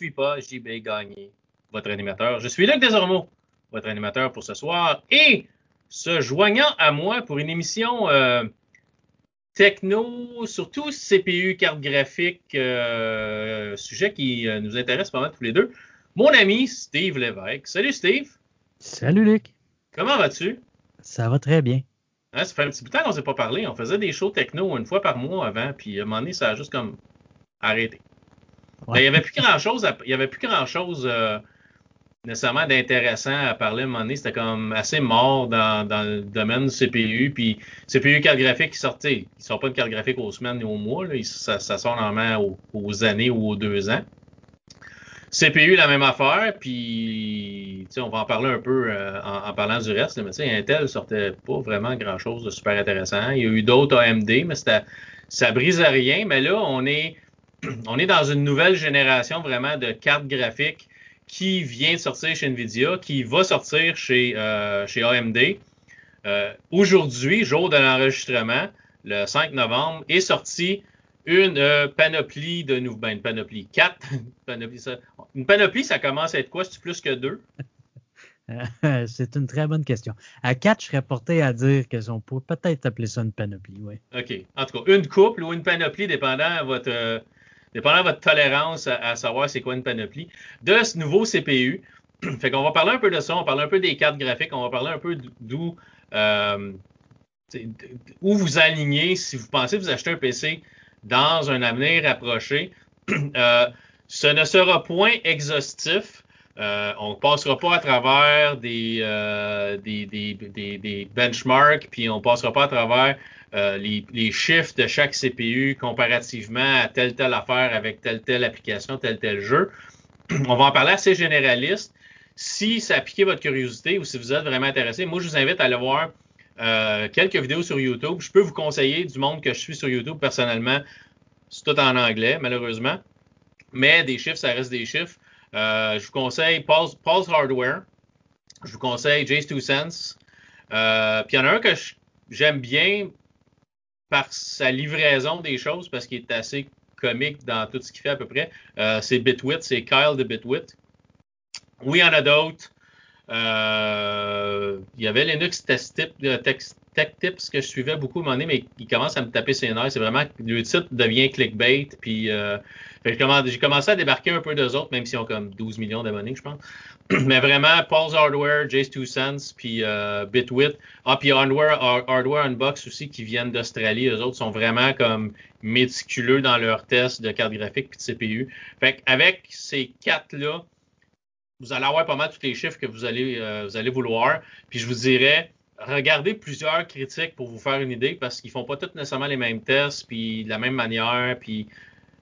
Je ne suis pas JB Gagné, votre animateur. Je suis Luc Desormeaux, votre animateur pour ce soir. Et se joignant à moi pour une émission euh, techno, surtout CPU, carte graphique, euh, sujet qui euh, nous intéresse pas mal tous les deux. Mon ami Steve Lévesque. Salut Steve. Salut Luc. Comment vas-tu? Ça va très bien. Hein, ça fait un petit bout de temps qu'on s'est pas parlé. On faisait des shows techno une fois par mois avant, puis à un moment donné, ça a juste comme arrêté. Ben, il n'y avait plus grand-chose, il y avait plus grand-chose euh, nécessairement d'intéressant à parler à un moment donné. C'était comme assez mort dans, le domaine du CPU. Puis CPU carte graphique qui sortait. Ils ne sortent pas de carte graphique aux semaines ni aux mois. Là. Ça, sort normalement aux, années ou aux deux ans. CPU, la même affaire, puis on va en parler un peu euh, en, parlant du reste. Mais Intel sortait pas vraiment grand-chose de super intéressant. Il y a eu d'autres AMD, mais ça brise rien. Mais là, on est, on est dans une nouvelle génération vraiment de cartes graphiques qui vient de sortir chez Nvidia, qui va sortir chez, euh, chez AMD. Euh, aujourd'hui, jour de l'enregistrement, le 5 novembre, est sortie une euh, panoplie de nouveaux. Ben, une panoplie. Quatre. ça, une panoplie, ça commence à être quoi? C'est plus que deux? C'est une très bonne question. À quatre, je serais porté à dire qu'on peut peut-être appeler ça une panoplie, oui. OK. En tout cas, une couple ou une panoplie, dépendant de votre, dépendant votre tolérance à, savoir c'est quoi une panoplie, de ce nouveau CPU. fait qu'on va parler un peu de ça, on va parler un peu des cartes graphiques, on va parler un peu d'où euh, où vous alignez si vous pensez vous acheter un PC dans un avenir approché. Euh, ce ne sera point exhaustif. Euh, on ne passera pas à travers des, euh, des, des, des, benchmarks, puis on ne passera pas à travers les, les, chiffres de chaque CPU comparativement à telle telle affaire avec telle telle application, tel tel jeu. On va en parler assez généraliste. Si ça a piqué votre curiosité ou si vous êtes vraiment intéressé, moi je vous invite à aller voir euh, quelques vidéos sur YouTube. Je peux vous conseiller du monde que je suis sur YouTube personnellement. C'est tout en anglais, malheureusement. Mais des chiffres, ça reste des chiffres. Euh, je vous conseille Pulse, Hardware. Je vous conseille Jace 2 Sense. Euh, puis il y en a un que j'aime bien par sa livraison des choses, parce qu'il est assez comique dans tout ce qu'il fait à peu près. c'est Bitwit, c'est Kyle de Bitwit. Oui, il y en a d'autres. Euh, il y avait Linux euh, Tech Tips que je suivais beaucoup à un moment donné, mais il commence à me taper ses nerfs. C'est vraiment le titre devient clickbait. Puis euh, j'ai commencé à débarquer un peu d'eux autres, même s'ils ont comme 12 millions d'abonnés, je pense. mais vraiment, Paul's Hardware, Jace 2 Cents, puis Bitwit. Ah, puis Hardware, Unbox aussi qui viennent d'Australie. Eux autres sont vraiment comme méticuleux dans leurs tests de carte graphique puis de CPU. Fait avec ces quatre-là, vous allez avoir pas mal tous les chiffres que vous allez, euh, vous allez vouloir. Puis je vous dirais, regardez plusieurs critiques pour vous faire une idée parce qu'ils font pas tous nécessairement les mêmes tests, puis de la même manière. Puis,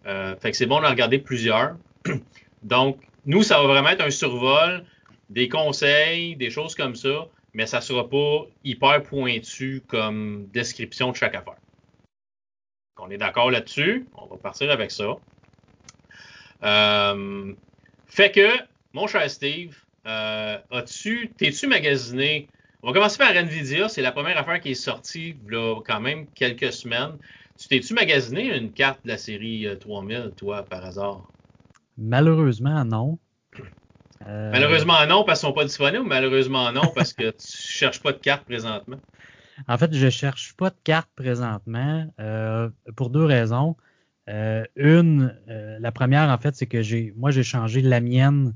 euh, fait que c'est bon de regarder plusieurs. Donc, nous, ça va vraiment être un survol, des conseils, des choses comme ça, mais ça sera pas hyper pointu comme description de chaque affaire. On est d'accord là-dessus. On va partir avec ça. Euh, fait que mon cher Steve, euh, as-tu, t'es-tu magasiné? On va commencer par Nvidia, c'est la première affaire qui est sortie là, quand même quelques semaines. Tu t'es-tu magasiné une carte de la série 3000, euh, toi, par hasard? Malheureusement, non. Euh, malheureusement non parce qu'ils sont pas disponibles ou malheureusement non parce que tu cherches pas de carte présentement? En fait, je cherche pas de carte présentement pour deux raisons. une, la première, en fait, c'est que j'ai moi j'ai changé la mienne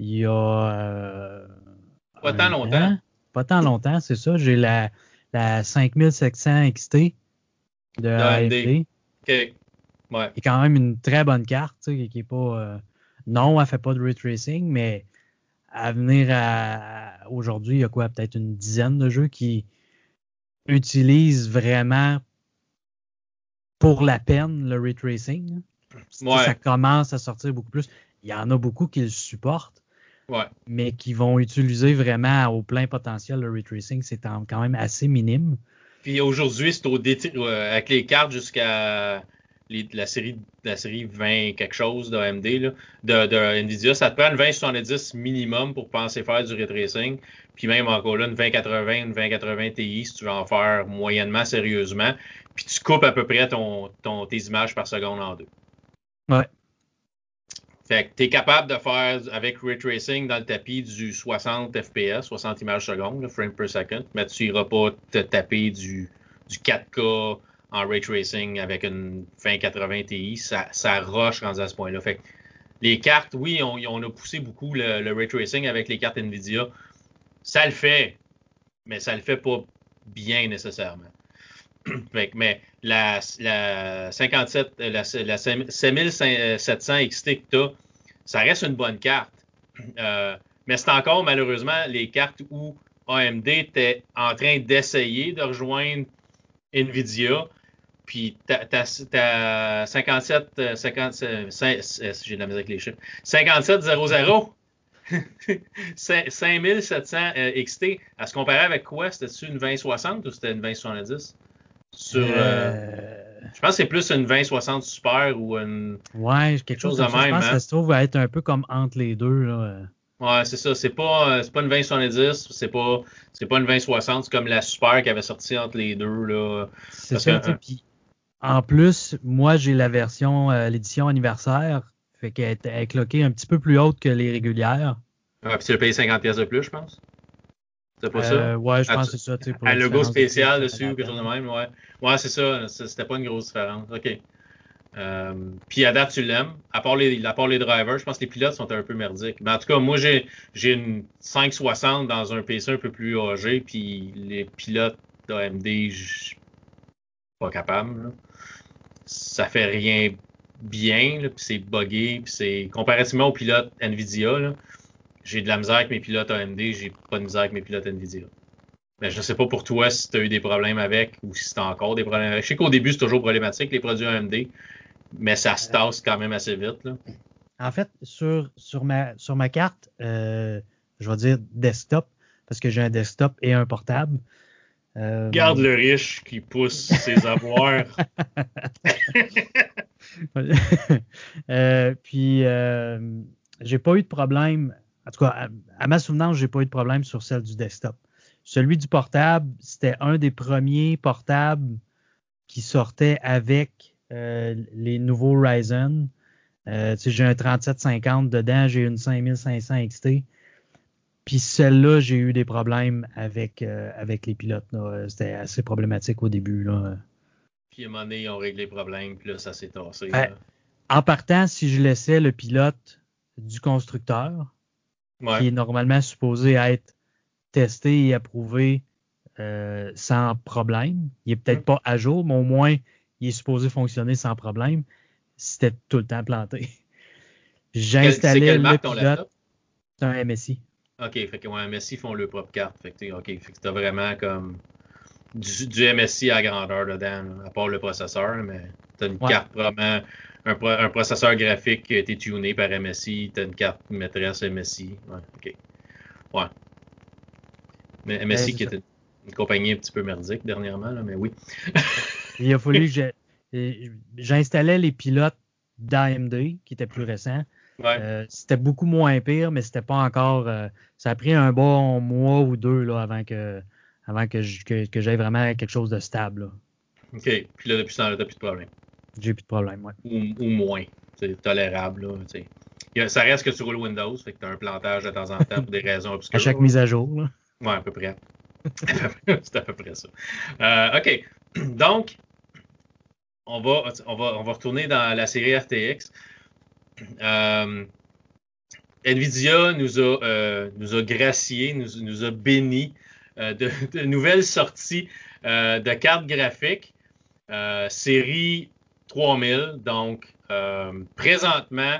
il y a. Euh, pas tant longtemps. Pas tant longtemps, c'est ça. J'ai la, la 5700 XT de, AMD. OK. Ouais. Qui est quand même une très bonne carte, qui, qui est pas. Euh, non, elle fait pas de ray tracing, mais à venir à, aujourd'hui, il y a quoi, peut-être une dizaine de jeux qui utilisent vraiment pour la peine le ray tracing. Ouais. Ça commence à sortir beaucoup plus. Il y en a beaucoup qui le supportent, mais qui vont utiliser vraiment au plein potentiel le retracing, c'est quand même assez minime. Puis aujourd'hui, c'est au euh, avec les cartes jusqu'à la série la série 20 quelque chose d'AMD de, de Nvidia, ça te prend une 2070 minimum pour penser faire du retracing. Puis même encore là, une 2080, une 2080 Ti si tu veux en faire moyennement sérieusement. Puis tu coupes à peu près ton, ton tes images par seconde en deux. Ouais. Fait que tu es capable de faire avec ray tracing dans le tapis du 60 FPS, 60 images secondes, frame per second, mais tu n'iras pas te taper du, du 4K en ray tracing avec une fin 80 Ti. Ça, ça rush rendu à ce point-là. Fait que les cartes, oui, on, on, a poussé beaucoup le, le ray tracing avec les cartes NVIDIA. Ça le fait, mais ça le fait pas bien nécessairement. mais la, la 57, la, la 5700 XT que tu as, ça reste une bonne carte. Euh, mais c'est encore malheureusement les cartes où AMD était en train d'essayer de rejoindre Nvidia. Puis ta, 57, 57 j'ai avec les chiffres, 5700 5700 XT, à se comparer avec quoi? C'était-tu une 2060 ou c'était une 2070? Sur, euh, euh... Je pense que c'est plus une 2060 Super ou une. Ouais, quelque chose, de même. Je pense que ça se trouve être un peu comme entre les deux. Là. Ouais, c'est ça. C'est pas, euh, c'est pas une 2070, c'est pas, c'est pas une 2060, c'est comme la Super qui avait sorti entre les deux. Là. C'est ça. Que, en plus, moi, j'ai la version, euh, l'édition anniversaire, fait qu'elle est cloquée un petit peu plus haute que les régulières. Ouais, puis tu as payé 50 pièces de plus, je pense. C'est pas euh, ça? Ouais, je pense que c'est ça. un logo spécial dessus ou quelque chose de même, ouais. Ouais, c'est ça. C'était pas une grosse différence. OK. Euh, puis à date, tu l'aimes? À, part les, à part les drivers, je pense que les pilotes sont un peu merdiques. Mais en tout cas, moi, j'ai, j'ai une 560 dans un PC un peu plus âgé, puis les pilotes d'AMD, je pas capable. Là. Ça fait rien bien, puis c'est buggé, puis c'est comparativement aux pilotes NVIDIA, là, j'ai de la misère avec mes pilotes AMD, j'ai pas de misère avec mes pilotes NVIDIA. Mais je ne sais pas pour toi si tu as eu des problèmes avec ou si tu as encore des problèmes avec. Je sais qu'au début, c'est toujours problématique, les produits AMD, mais ça se tasse quand même assez vite. Là. En fait, sur, sur, ma, sur ma carte, euh, je vais dire desktop, parce que j'ai un desktop et un portable. Euh, Garde le riche qui pousse ses avoirs. euh, puis, j'ai pas eu de problème en tout cas, à, ma souvenance, j'ai pas eu de problème sur celle du desktop. Celui du portable, c'était un des premiers portables qui sortait avec euh, les nouveaux Ryzen. Euh, j'ai un 3750 dedans, j'ai une 5500 XT. Puis celle-là, j'ai eu des problèmes avec, euh, avec les pilotes. C'était assez problématique au début. Là. Puis à un moment donné, ils ont réglé le problème, puis là, ça s'est tassé. en partant, si je laissais le pilote du constructeur, qui est normalement supposé être testé et approuvé euh, sans problème. Il est peut-être pas à jour, mais au moins, il est supposé fonctionner sans problème. C'était tout le temps planté. J'ai installé le pilote. C'est un MSI. OK, fait que ouais, MSI font leur propre carte. Fait que, OK, fait que t'as vraiment comme du, du, MSI à grandeur dedans, à part le processeur, mais t'as une carte vraiment un, processeur graphique qui a été tuné par MSI, tu as une carte maîtresse MSI. Ouais, OK. Ouais. Mais MSI qui était une compagnie un petit peu merdique dernièrement, là, mais oui. Il a fallu que j'installais les pilotes d'AMD qui étaient plus récents. Ouais. Euh, c'était beaucoup moins pire, mais c'était pas encore. Euh, ça a pris un bon mois ou deux là, avant que avant que, que, j'aie vraiment quelque chose de stable. Là. OK. Puis là, depuis ce temps-là, plus de problème. J'ai plus de problème, ouais. Ou, moins. C'est tolérable, là, ça reste que tu roules Windows, fait que tu as un plantage de temps en temps pour des raisons obscures. À chaque mise à jour, là. Ouais, à peu près. C'est à peu près ça. Euh, OK. Donc, on va, on, va, on va retourner dans la série RTX. Euh, Nvidia nous a, euh, nous a gracié, nous, nous a béni de, de, nouvelles sorties de cartes graphiques. série 3000. Donc, euh, présentement,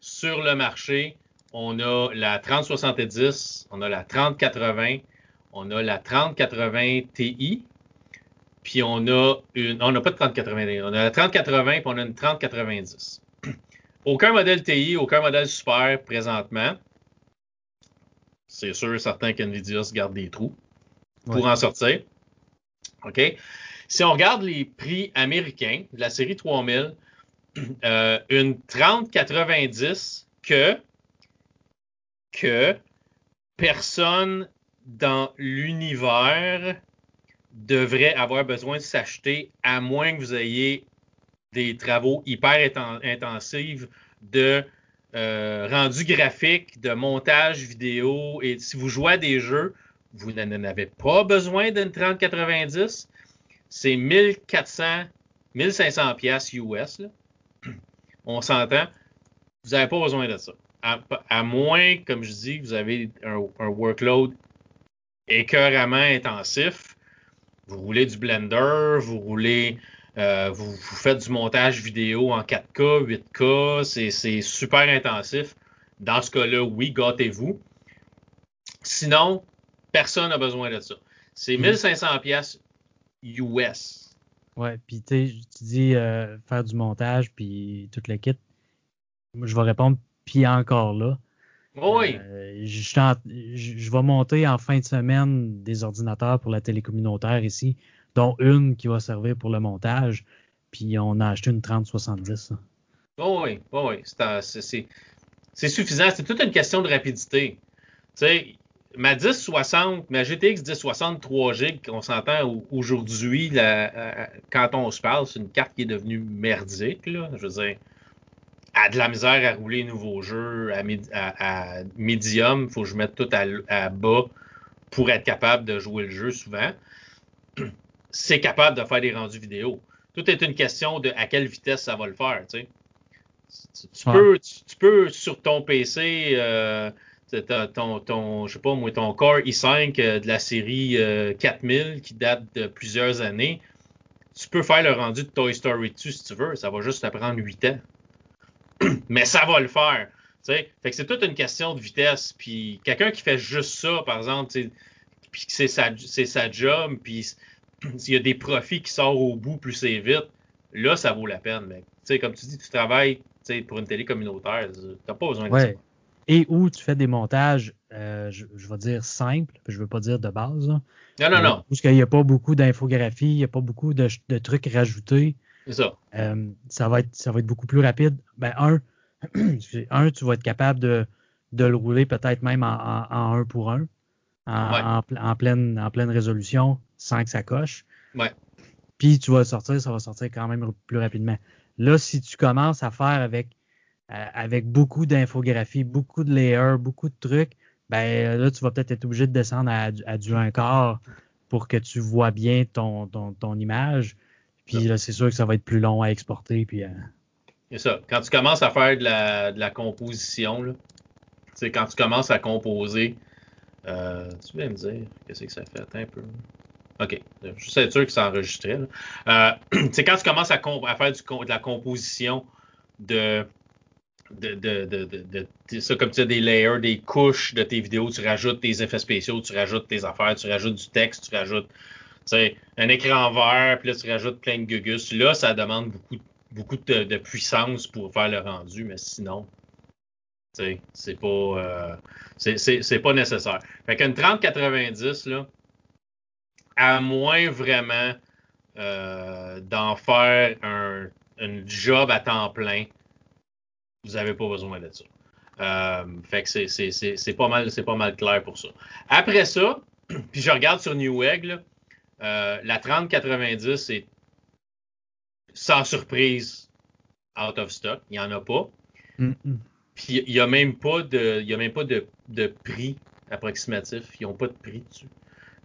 sur le marché, on a la 3070, on a la 3080, on a la 3080 Ti, puis on a une. On n'a pas de 3080, on a la 3080 puis on a une 3090. Aucun modèle TI, aucun modèle super présentement. C'est sûr, certain qu'NVIDIA se garde des trous pour en sortir. OK? Si on regarde les prix américains de la série 3000, euh, une 3090 que, personne dans l'univers devrait avoir besoin de s'acheter à moins que vous ayez des travaux hyper intensifs de euh, rendu graphique, de montage vidéo, et si vous jouez à des jeux, vous n'en avez pas besoin d'une 3090. C'est 1400, 1500 pièces US. Là. On s'entend. Vous n'avez pas besoin de ça. À, moins, comme je dis, que vous avez un, un workload écœuramment intensif. Vous roulez du Blender, vous roulez euh, vous, faites du montage vidéo en 4K, 8K, c'est super intensif. Dans ce cas-là, oui, gâtez-vous. Sinon, personne n'a besoin de ça. C'est 1500 mm. pièces US. Ouais, puis tu dis euh, faire du montage puis toute le kit. Je vais répondre puis encore là. Oui. Euh, je, je, vais monter en fin de semaine des ordinateurs pour la télé communautaire ici dont une qui va servir pour le montage. Puis on a acheté une 3070. Oh oui, oh oui, c'est suffisant. C'est toute une question de rapidité. Tu sais, ma 1060, ma GTX 1060 3 GB qu'on s'entend aujourd'hui, quand on se parle, c'est une carte qui est devenue merdique. Là. Je veux dire, a de la misère à rouler nouveaux jeux à, à, médium. Il faut que je mette tout à, à, bas pour être capable de jouer le jeu souvent c'est capable de faire des rendus vidéo. Tout est une question de à quelle vitesse ça va le faire. Tu, peux, tu, peux, sur ton PC, euh, ton, ton, je sais pas moi, ton Core i5 euh, de la série 4000 euh, qui date de plusieurs années, tu peux faire le rendu de Toy Story 2 si tu veux. Ça va juste te prendre 8 ans. Mais ça va le faire. Fait que c'est toute une question de vitesse. Puis quelqu'un qui fait juste ça, par exemple, puis c'est sa, sa job, puis s'il y a des profits qui sortent au bout, plus c'est vite, là, ça vaut la peine. Mais comme tu dis, tu travailles pour une télé communautaire, tu n'as pas besoin de ça. Et où tu fais des montages, euh, je, vais dire simples, je ne veux pas dire de base. Non, non, non. Parce qu'il n'y a pas beaucoup d'infographie, il n'y a pas beaucoup de, trucs rajoutés. C'est ça. Euh, ça, va être, ça va être beaucoup plus rapide. Ben, un, un tu vas être capable de, de le rouler peut-être même en, en, un pour un, en, en, pleine, en pleine résolution sans que ça coche. Ouais. Puis tu vas sortir, ça va sortir quand même plus rapidement. Là, si tu commences à faire avec, euh, avec beaucoup d'infographies, beaucoup de layers, beaucoup de trucs, ben là, tu vas peut-être être obligé de descendre à, du 1 quart pour que tu vois bien ton, ton, image. Puis là, c'est sûr que ça va être plus long à exporter. Puis, euh, C'est ça. Quand tu commences à faire de la, de la composition, là, quand tu commences à composer, euh, tu viens me dire qu'est-ce que ça fait un peu. OK. Je suis sûr que c'est enregistré. Euh, quand tu commences à, faire de la composition de, de, de, ça, comme tu as des layers, des couches de tes vidéos, tu rajoutes tes effets spéciaux, tu rajoutes tes affaires, tu rajoutes du texte, tu rajoutes un écran vert, puis là, tu rajoutes plein de gugus. Là, ça demande beaucoup, beaucoup de, puissance pour faire le rendu, mais sinon, c'est pas, euh, c'est pas nécessaire. Fait qu'une 3090, là, à moins vraiment euh, d'en faire un, job à temps plein, vous n'avez pas besoin de ça. Euh, fait que c'est pas mal, c'est pas mal clair pour ça. Après ça, puis je regarde sur Newegg, euh, la 3090 est sans surprise out of stock. Il n'y en a pas. Puis il n'y a même pas de, il y a même pas de, de prix approximatif. Ils n'ont pas de prix dessus.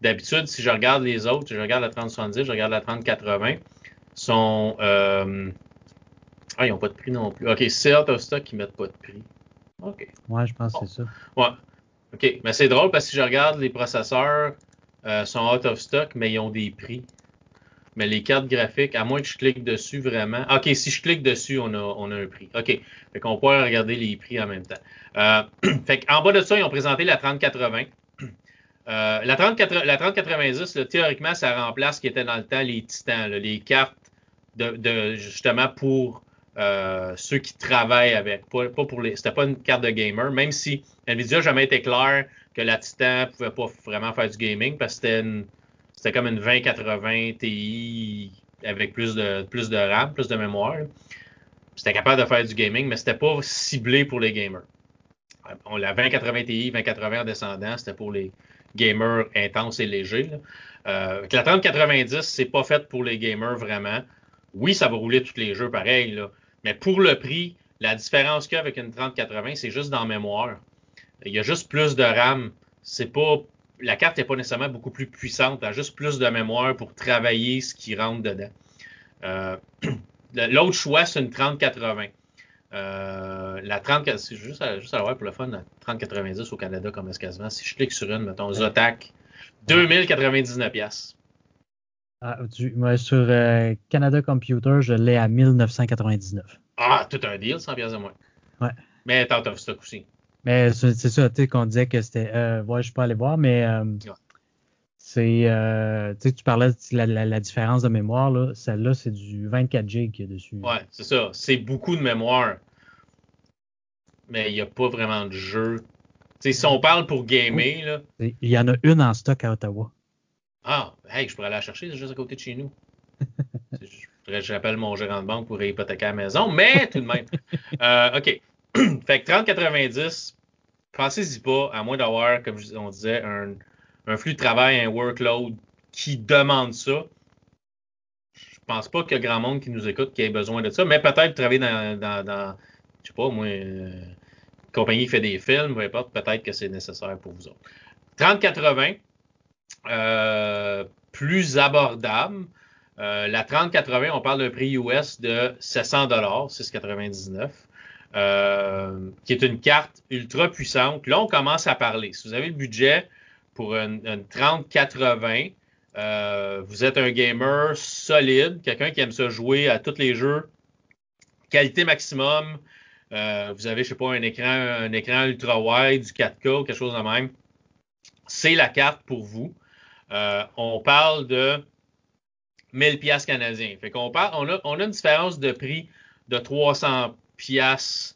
D'habitude, si je regarde les autres, si je regarde la 3070, je regarde la 3080, sont. Euh... Ah, ils n'ont pas de prix non plus. OK, c'est out of stock qui ne mettent pas de prix. OK. Ouais, je pense que c'est ça. Ouais. OK. Mais c'est drôle parce que si je regarde les processeurs, euh, sont out of stock, mais ils ont des prix. Mais les cartes graphiques, à moins que je clique dessus vraiment. OK, si je clique dessus, on a, on a un prix. OK. Fait qu'on pourrait regarder les prix en même temps. Euh, fait qu'en bas de ça, ils ont présenté la 3080. Euh, la, 30, la 3090, théoriquement, ça remplace ce qui était dans le temps les titans, les cartes de, justement pour euh, ceux qui travaillent avec. Pas, pour les. C'était pas une carte de gamer, même si Nvidia n'a jamais été clair que la Titan pouvait pas vraiment faire du gaming parce que c'était c'était comme une 2080 Ti avec plus de plus de RAM, plus de mémoire. C'était capable de faire du gaming, mais c'était pas ciblé pour les gamers. La 2080 Ti, 2080 en descendant, c'était pour les, gamer intense et léger. Euh, la 3090, c'est pas fait pour les gamers vraiment. Oui, ça va rouler tous les jeux pareil, là, mais pour le prix, La différence qu'il y a avec une 3080, c'est juste dans mémoire. Il y a juste plus de RAM. C'est pas la carte n'est pas nécessairement beaucoup plus puissante. Elle a juste plus de mémoire pour travailler ce qui rentre dedans. Euh, L'autre choix, c'est une 3080. Euh, la 30, c'est juste, à, juste à voir pour le fun, la 3090 au Canada comme escasement. Si je clique sur une, mettons, Zotac, 2099 Ah, sur euh, Canada Computer, je l'ai à 1999. Ah, tout un deal, 100 pièces de moins. Ouais. Mais t'as of stock aussi. Mais c'est ça, tu sais, qu'on disait que c'était. Euh, ouais, je peux aller voir, mais euh, c'est. Euh, tu sais, tu parlais de la, la, différence de mémoire, là. Celle-là, c'est du 24 GB dessus. Ouais, c'est ça. C'est beaucoup de mémoire. Mais il n'y a pas vraiment de jeu. Tu sais, si on parle pour gamer, là. Il y en a une en stock à Ottawa. Ah, hey, je pourrais aller la chercher, c'est juste à côté de chez nous. je, rappelle mon gérant de banque pour hypothéquer la maison, mais tout de même. Euh, OK. fait que 30-90, pensez-y pas, à moins d'avoir, comme on disait, un, flux de travail, un workload qui demande ça. Je pense pas qu'il y a grand monde qui nous écoute qui ait besoin de ça, mais peut-être travailler dans, dans, dans je sais pas, moi, euh, une compagnie qui fait des films, peu importe, peut-être que c'est nécessaire pour vous autres. 30-80, euh, plus abordable. Euh, la 3080, on parle d'un prix US de 700 6,99. Euh, qui est une carte ultra puissante. Là, on commence à parler. Si vous avez le budget pour une, 3080, euh, vous êtes un gamer solide, quelqu'un qui aime ça jouer à tous les jeux, qualité maximum. Euh, vous avez, je sais pas, un écran, un écran ultra wide, du 4K, quelque chose de même. C'est la carte pour vous. On parle de 1000 pièces canadiens. Fait qu'on parle, on a, on a une différence de prix de 300 piastres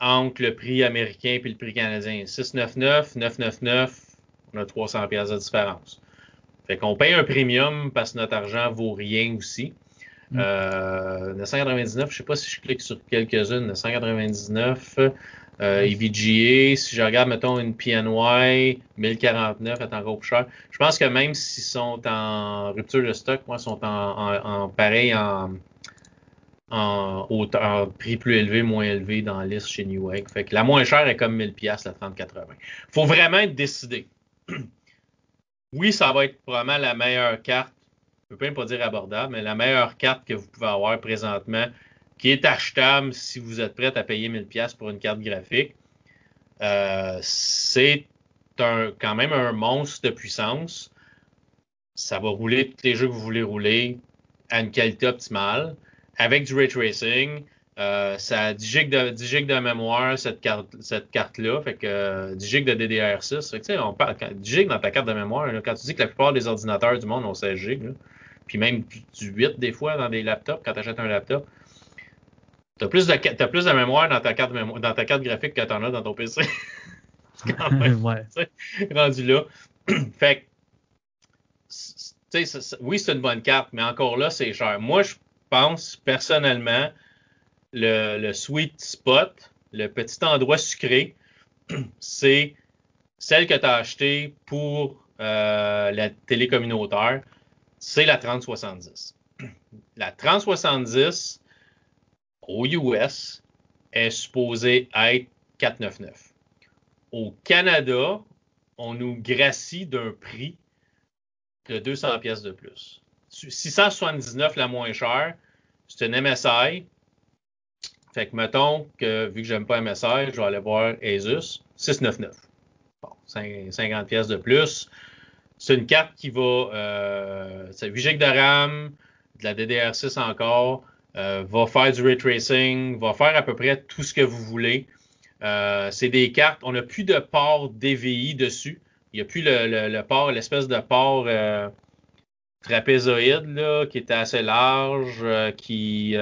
entre le prix américain et le prix canadien. 699, 999, on a 300 pièces de différence. Fait qu'on paye un premium parce que notre argent vaut rien aussi. Mm. Euh, 999, je sais pas si je clique sur quelques-unes. 999, euh, EVGA, si je regarde, mettons, une PNY, 1049 est encore plus cher. Je pense que même s'ils sont en rupture de stock, moi, sont en pareil en, en, prix plus élevé, moins élevé dans la liste chez Newegg. Fait la moins chère est comme 1000 pièces la 3080. Faut vraiment être décidé. oui, ça va être probablement la meilleure carte. Je peux même pas dire abordable, mais la meilleure carte que vous pouvez avoir présentement, qui est achetable si vous êtes prêt à payer 1000 pièces pour une carte graphique. Euh, c'est quand même un monstre de puissance. Ça va rouler tous les jeux que vous voulez rouler à une qualité optimale avec du ray tracing. Euh, ça a 10 gigs de, 10 gigs de mémoire, cette carte, cette carte-là. Fait que 10 euh, gigs de DDR6. Fait que, on parle, 10 gigs dans ta carte de mémoire, quand tu dis que la plupart des ordinateurs du monde ont 16 gigs, puis même du 8 des fois dans des laptops, quand tu achètes un laptop, tu as plus, de, as plus de mémoire dans ta carte, mémoire, dans ta carte graphique que tu en as dans ton PC. c'est quand même ouais. rendu là. fait que, oui, c'est une bonne carte, mais encore là, c'est cher. Moi, je pense personnellement, le, sweet spot, le petit endroit sucré, c'est celle que tu as achetée pour euh, la télé communautaire, c'est la 3070. La 3070 au US est supposée être 499. Au Canada, on nous gracie d'un prix de 200 pièces de plus. 679 la moins chère, c'est une MSI. Fait que mettons que vu que j'aime pas MSI, je vais aller voir Asus 699. Bon, 50 pièces de plus. C'est une carte qui va euh, c'est 8 GB de RAM, de la DDR6 encore, euh, va faire du ray tracing, va faire à peu près tout ce que vous voulez. Euh, c'est des cartes, on n'a plus de port DVI dessus. Il n'y a plus le, port, l'espèce de port euh, trapézoïde là, qui était assez large, qui,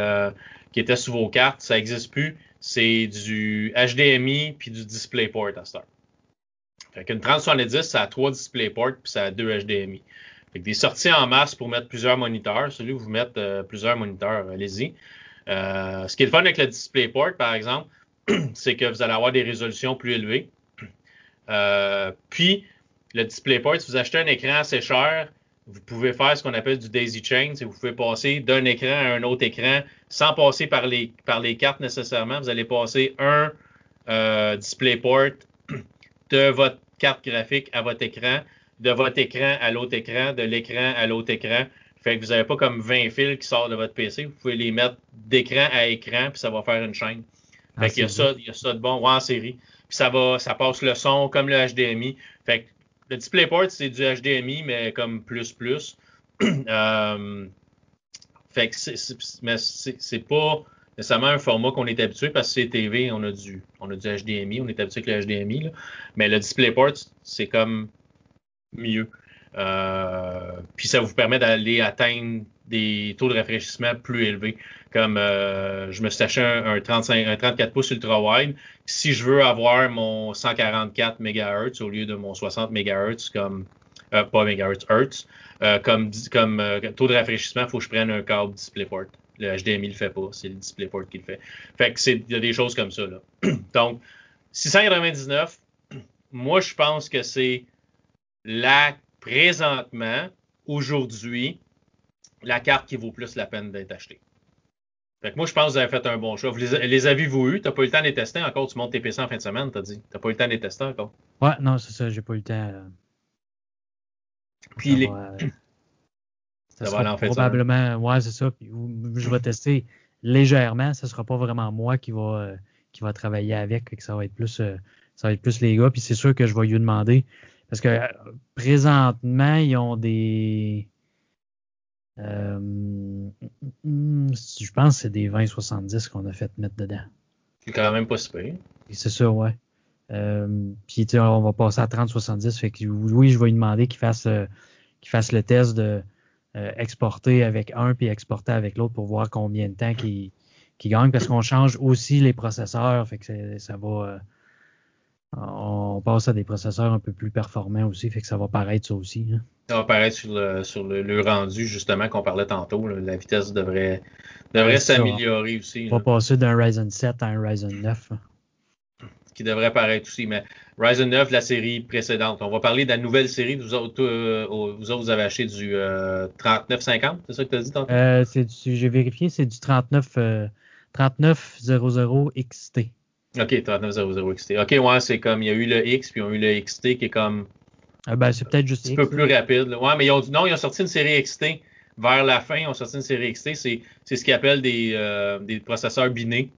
qui était sous vos cartes, ça n'existe plus. C'est du HDMI puis du DisplayPort à cette heure. Fait qu'une 3070, ça a trois DisplayPort puis ça a deux HDMI. Que des sorties en masse pour mettre plusieurs moniteurs. Celui où vous mettez euh, plusieurs moniteurs, allez-y. ce qui est le fun avec le DisplayPort, par exemple, c'est que vous allez avoir des résolutions plus élevées. puis, le DisplayPort, si vous achetez un écran assez cher, vous pouvez faire ce qu'on appelle du daisy chain, c'est vous pouvez passer d'un écran à un autre écran sans passer par les, par les cartes nécessairement. Vous allez passer un euh, DisplayPort de votre carte graphique à votre écran, de votre écran à l'autre écran, de l'écran à l'autre écran. Fait que vous n'avez pas comme 20 fils qui sortent de votre PC. Vous pouvez les mettre d'écran à écran, puis ça va faire une chaîne. Fait ah, qu'il y a ça, il y a ça de bon, ouais, en série. Puis ça va, ça passe le son comme le HDMI. Fait que le DisplayPort, c'est du HDMI, mais comme plus plus. euh, fait que c'est, mais c'est, pas nécessairement un format qu'on est habitué parce que c'est TV, on a du, on a du HDMI, on est habitué avec le HDMI. Là. Mais le DisplayPort, c'est comme mieux. Euh, puis ça vous permet d'aller atteindre des taux de rafraîchissement plus élevés. Comme euh, je me suis acheté un, 35, un 34 pouces ultra wide. Si je veux avoir mon 144 MHz au lieu de mon 60 MHz comme euh, pas MHz, Hertz, euh, comme, comme euh, taux de rafraîchissement, il faut que je prenne un câble DisplayPort. Le HDMI le fait pas, c'est le DisplayPort qui le fait. Fait que c'est il y a des choses comme ça là. Donc 699, moi je pense que c'est là présentement aujourd'hui la carte qui vaut plus la peine d'être achetée. Fait que moi, je pense que vous avez fait un bon choix. Vous les, les avez-vous eu? Tu n'as pas eu le temps de les tester encore? Tu montes tes PC en fin de semaine, tu as dit. Tu n'as pas eu le temps de les tester encore? Ouais, non, c'est ça, j'ai pas eu le temps. Euh, Puis les. ça, va aller en probablement, ouais, c'est ça. Puis, je vais tester légèrement. Ce ne sera pas vraiment moi qui va, euh, qui va travailler avec. Que ça va être plus, euh, ça va être plus les gars. Puis c'est sûr que je vais lui demander. Parce que présentement, ils ont des euh, je pense que c'est des 20-70 qu'on a fait mettre dedans. C'est quand même pas super. C'est ça, ouais. Euh, puis on va passer à 30-70. Fait que oui, je vais lui demander qu'il fasse, euh, qu'il fasse le test de euh, exporter avec un puis exporter avec l'autre pour voir combien de temps qu'il gagne. Parce qu'on change aussi les processeurs. Fait que ça va on passe à des processeurs un peu plus performants aussi, fait que ça va paraître ça aussi. Hein. Ça va paraître sur le, sur le, rendu, justement, qu'on parlait tantôt. La vitesse devrait, devrait s'améliorer aussi. On va passer d'un Ryzen 7 à un Ryzen 9. Hein. Qui devrait paraître aussi. Mais Ryzen 9, la série précédente. On va parler de la nouvelle série. Vous autres, euh, vous, vous avez acheté du 3950, euh, c'est ça que tu as dit tantôt? Euh, J'ai vérifié, c'est du 39, 3900 XT. OK, 3900 XT. OK, ouais, c'est comme, il y a eu le X, puis ils ont eu le XT qui est comme. Ah ben, c'est peut-être juste un peu plus rapide. Ouais, mais ils ont, non, ils ont sorti une série XT. Vers la fin, ils ont sorti une série XT. C'est, c'est ce qu'ils appellent des, euh, des processeurs binés.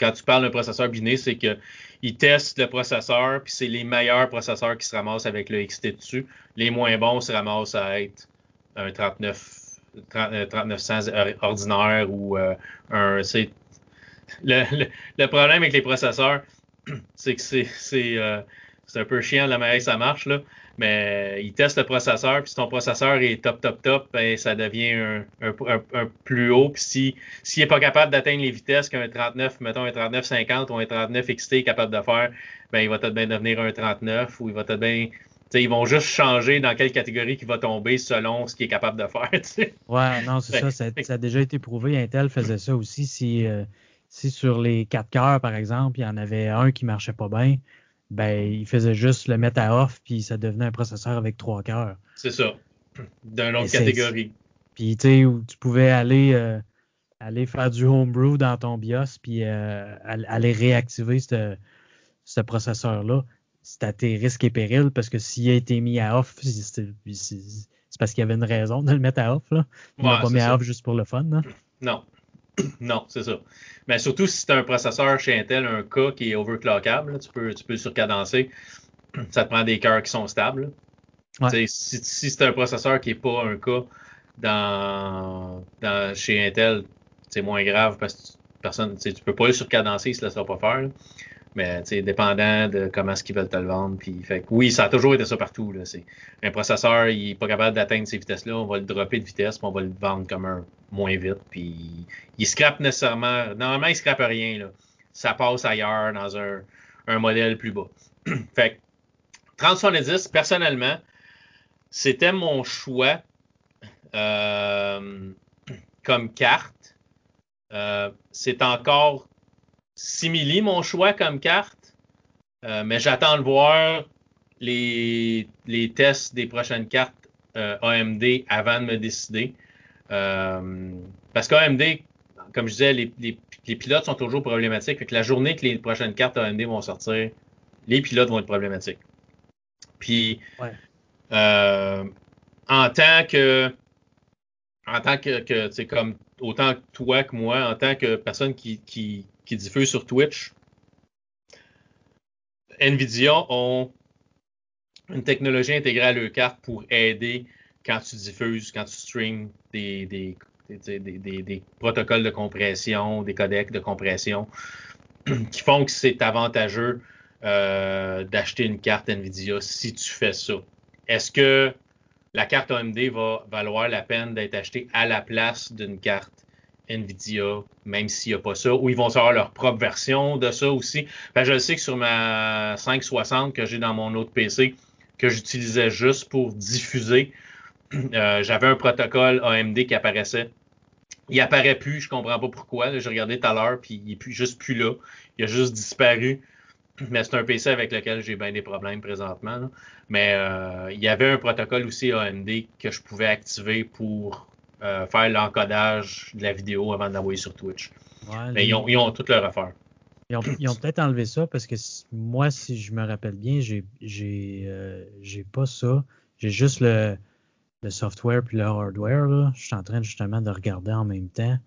Quand tu parles d'un processeur biné, c'est que ils testent le processeur, puis c'est les meilleurs processeurs qui se ramassent avec le XT dessus. Les moins bons se ramassent à être un 39, 3900 euh, ordinaire ou euh, un, c'est le, problème avec les processeurs, c'est que c'est euh, un peu chiant la manière que ça marche, là. Mais ils testent le processeur, puis si ton processeur est top, top, top, ben, ça devient un, un, plus haut. Puis s'il si, n'est pas capable d'atteindre les vitesses qu'un 39, mettons un 3950 ou un 39 XT est capable de faire, ben, il va peut-être bien devenir un 39 ou il va peut-être bien ils vont juste changer dans quelle catégorie il va tomber selon ce qu'il est capable de faire. T'sais. Ouais, non, c'est ça, ça, a déjà été prouvé. Intel faisait ça aussi. Si, euh, si sur les quatre cœurs, par exemple, il y en avait un qui marchait pas bien, ben, il faisait juste le mettre à off, puis ça devenait un processeur avec trois cœurs. C'est ça. D'une autre catégorie. Puis, tu sais, tu pouvais aller, euh, aller faire du homebrew dans ton BIOS, puis euh, aller réactiver ce processeur-là. C'est à tes risques et périls, parce que s'il a été mis à off, c'est parce qu'il y avait une raison de le mettre à off. Là. Il ouais, pas mis à off juste pour le fun. Non. non, c'est ça. Mais surtout si c'est un processeur chez Intel, un cas qui est overclockable, tu, peux, tu peux surcadencer. Ça te prend des cœurs qui sont stables. Si, si c'est un processeur qui n'est pas un cas dans, dans, chez Intel, c'est moins grave parce que personne, tu peux pas le surcadencer, il ne se laissera pas faire. Mais dépendant de comment est-ce qu'ils veulent te le vendre. Puis, fait, oui, ça a toujours été ça partout. Là. Un processeur, il n'est pas capable d'atteindre ces vitesses-là. On va le dropper de vitesse, puis on va le vendre comme un moins vite. Puis il scrape nécessairement. Normalement, il scrape rien. Là. Ça passe ailleurs dans un, un modèle plus bas. fait 3070, personnellement, c'était mon choix euh, comme carte. Euh, c'est encore simili mon choix comme carte, euh, mais j'attends de voir les, les tests des prochaines cartes euh, AMD avant de me décider. Euh, parce qu'AMD, comme je disais, les, les, pilotes sont toujours problématiques. Fait que la journée que les prochaines cartes AMD vont sortir, les pilotes vont être problématiques. Puis, euh, en tant que, en tant que, que c'est comme autant toi que moi, en tant que personne qui, qui, qui diffuse sur Twitch, Nvidia ont une technologie intégrée à leur carte pour aider quand tu diffuses, quand tu streams des, protocoles de compression, des codecs de compression, qui font que c'est avantageux euh, d'acheter une carte NVIDIA si tu fais ça. Est-ce que la carte AMD va valoir la peine d'être achetée à la place d'une carte NVIDIA, même s'il n'y a pas ça, ou ils vont avoir leur propre version de ça aussi. Ben, je sais que sur ma 560 que j'ai dans mon autre PC, que j'utilisais juste pour diffuser, euh, j'avais un protocole AMD qui apparaissait. Il apparaît plus, je comprends pas pourquoi. J'ai regardé tout à l'heure, puis il est plus, juste plus là. Il a juste disparu. Mais c'est un PC avec lequel j'ai bien des problèmes présentement. Mais euh, il y avait un protocole aussi AMD que je pouvais activer pour euh, faire l'encodage de la vidéo avant de l'envoyer sur Twitch. Mais ils, ont, ils, ont, tout leur affaire. Ils ont, peut-être enlevé ça parce que moi, si je me rappelle bien, j'ai euh, pas ça. J'ai juste le, le, software puis le hardware. Je suis en train justement de regarder en même temps.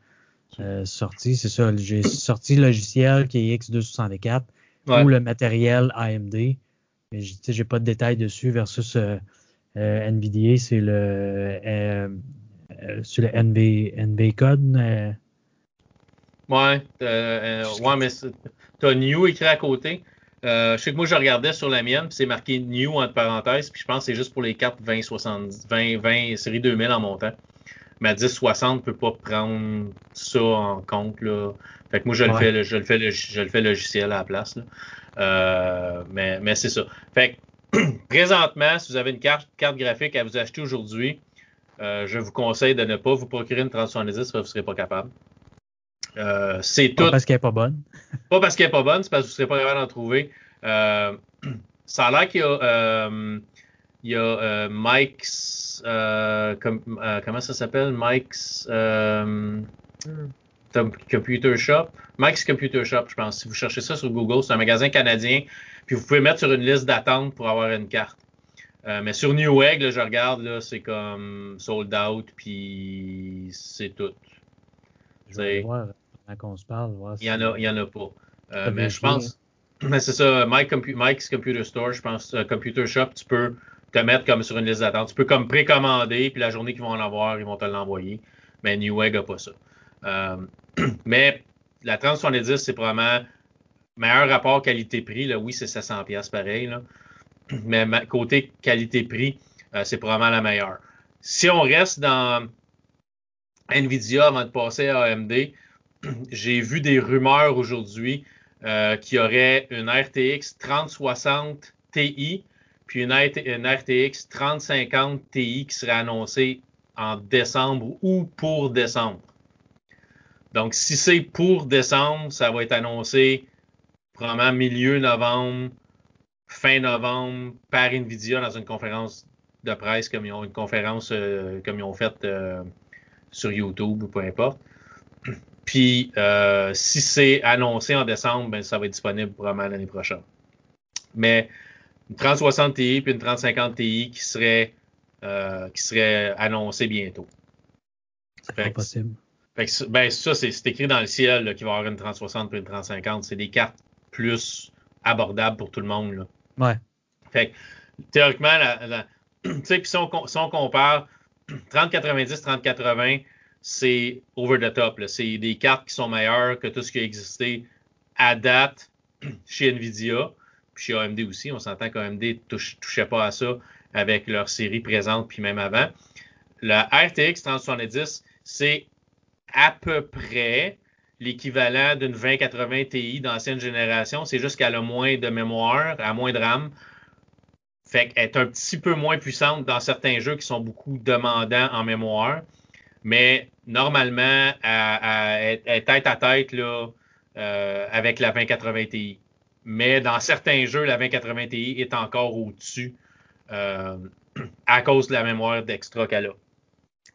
Euh, sorti, c'est ça. J'ai sorti le logiciel qui est X264 ou le matériel AMD. Mais j'ai pas de détails dessus versus euh, NVDA, c'est le euh, sur le NB, NB code. Euh. Ouais, euh, ouais, mais t'as New écrit à côté. je sais que moi, je regardais sur la mienne, puis c'est marqué New entre parenthèses, puis je pense que c'est juste pour les cartes 20, 70, 20, 20, série 2000 en montant. Mais 1060 ne peut pas prendre ça en compte. Là. Fait que moi, je, le, fais, je, le, fais, je le fais logiciel à la place. Là. mais mais c'est ça. Fait que, présentement, si vous avez une carte, carte graphique à vous acheter aujourd'hui, euh, je vous conseille de ne pas vous procurer une 3070 parce que vous ne serez pas capable. Euh, c'est tout. Pas parce qu'elle n'est pas bonne. pas parce qu'elle n'est pas bonne, c'est parce que vous ne serez pas capable d'en trouver. Euh, ça a l'air qu'il y a, il y a Mike's. comment ça s'appelle? Mike's. Computer Shop. Mike's Computer Shop, je pense. Si vous cherchez ça sur Google, c'est un magasin canadien. Puis vous pouvez mettre sur une liste d'attente pour avoir une carte. Euh, mais sur Newegg, là, je regarde, là, c'est comme sold out, puis c'est tout. Je vais voir qu'on se parle. il n'y en, a, y en a pas. Euh, mais je pense. Mais c'est ça, Mike's Computer Store, je pense, euh, Computer Shop, tu peux te mettre comme sur une liste d'attente. Tu peux comme précommander, puis la journée qu'ils vont en avoir, ils vont te l'envoyer. Mais Newegg n'a pas ça. mais la 3070, c'est probablement meilleur rapport qualité-prix. Oui, c'est 700$ pareil. Là mais côté qualité-prix, euh, c'est probablement la meilleure. Si on reste dans Nvidia avant de passer à AMD, j'ai vu des rumeurs aujourd'hui euh, qu'il y aurait une RTX 3060 Ti puis une, RTX 3050 Ti qui serait annoncée en décembre ou pour décembre. Donc, si c'est pour décembre, ça va être annoncé probablement milieu novembre, fin novembre par Nvidia dans une conférence de presse comme ils ont une conférence euh, comme ils ont fait euh, sur YouTube ou peu importe. Puis euh, si c'est annoncé en décembre, ben, ça va être disponible probablement l'année prochaine. Mais une 3060 Ti puis une 3050 Ti qui serait qui serait annoncé bientôt. C'est pas possible. ben, ça, c'est écrit dans le ciel qu'il va y avoir une 3060 puis une 3050. C'est des cartes plus abordables pour tout le monde. Là. Ouais. Fait théoriquement, la, si, on, si on compare 3090, 3080, c'est over the top. C'est des cartes qui sont meilleures que tout ce qui a existé à date chez Nvidia, puis chez AMD aussi. On s'entend qu'AMD ne touchait pas à ça avec leur série présente, puis même avant. La RTX 3070, c'est à peu près l'équivalent d'une 2080 Ti d'ancienne génération. C'est juste qu'elle a moins de mémoire, a moins de RAM. Fait qu'elle est un petit peu moins puissante dans certains jeux qui sont beaucoup demandants en mémoire. Mais normalement, elle, est tête à tête là, euh, avec la 2080 Ti. Mais dans certains jeux, la 2080 Ti est encore au-dessus euh, à cause de la mémoire d'extra qu'elle a.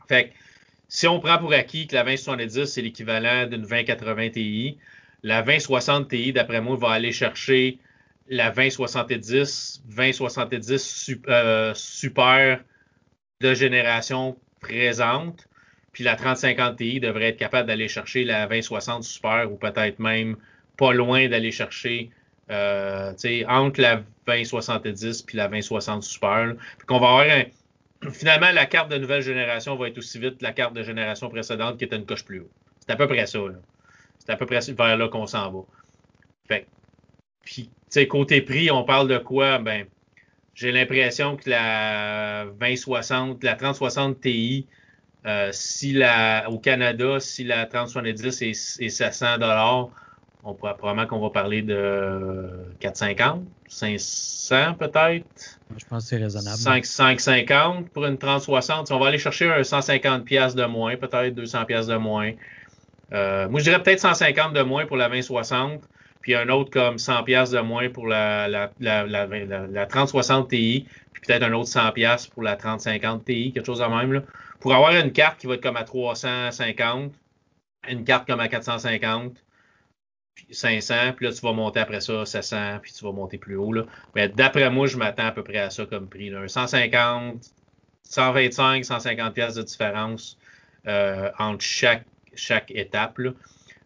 Fait si on prend pour acquis que la 2070, c'est l'équivalent d'une 2080 Ti, la 2060 Ti, d'après moi, va aller chercher la 2070, 2070 euh, super de génération présente. Puis la 3050 Ti devrait être capable d'aller chercher la 2060 super ou peut-être même pas loin d'aller chercher euh, entre la 2070 puis la 2060 super. Puis qu'on va avoir un, finalement, la carte de nouvelle génération va être aussi vite que la carte de génération précédente qui était une coche plus haut. C'est à peu près ça. C'est à peu près vers là qu'on s'en va. Fait puis, tu sais, côté prix, on parle de quoi? Ben, j'ai l'impression que la 2060, la 3060 Ti, euh, si la, au Canada, si la 3070 est, est 700 dollars, on pourra probablement qu'on va parler de 450, 500 peut-être. Je pense que c'est raisonnable. 5, 550 pour une 3060. On va aller chercher un 150 pièces de moins, peut-être 200 pièces de moins. Euh, moi, je dirais peut-être 150 de moins pour la 2060, puis un autre comme 100 pièces de moins pour la, la, la, la, 3060 Ti, puis peut-être un autre 100 pièces pour la 3050 Ti, quelque chose de même. Là. Pour avoir une carte qui va être comme à 350, une carte comme à 450, 500, puis là, tu vas monter après ça 700, puis tu vas monter plus haut. Là. Mais d'après moi, je m'attends à peu près à ça comme prix. Là. 150, 125, 150 pièces de différence euh, entre chaque, chaque étape. Là.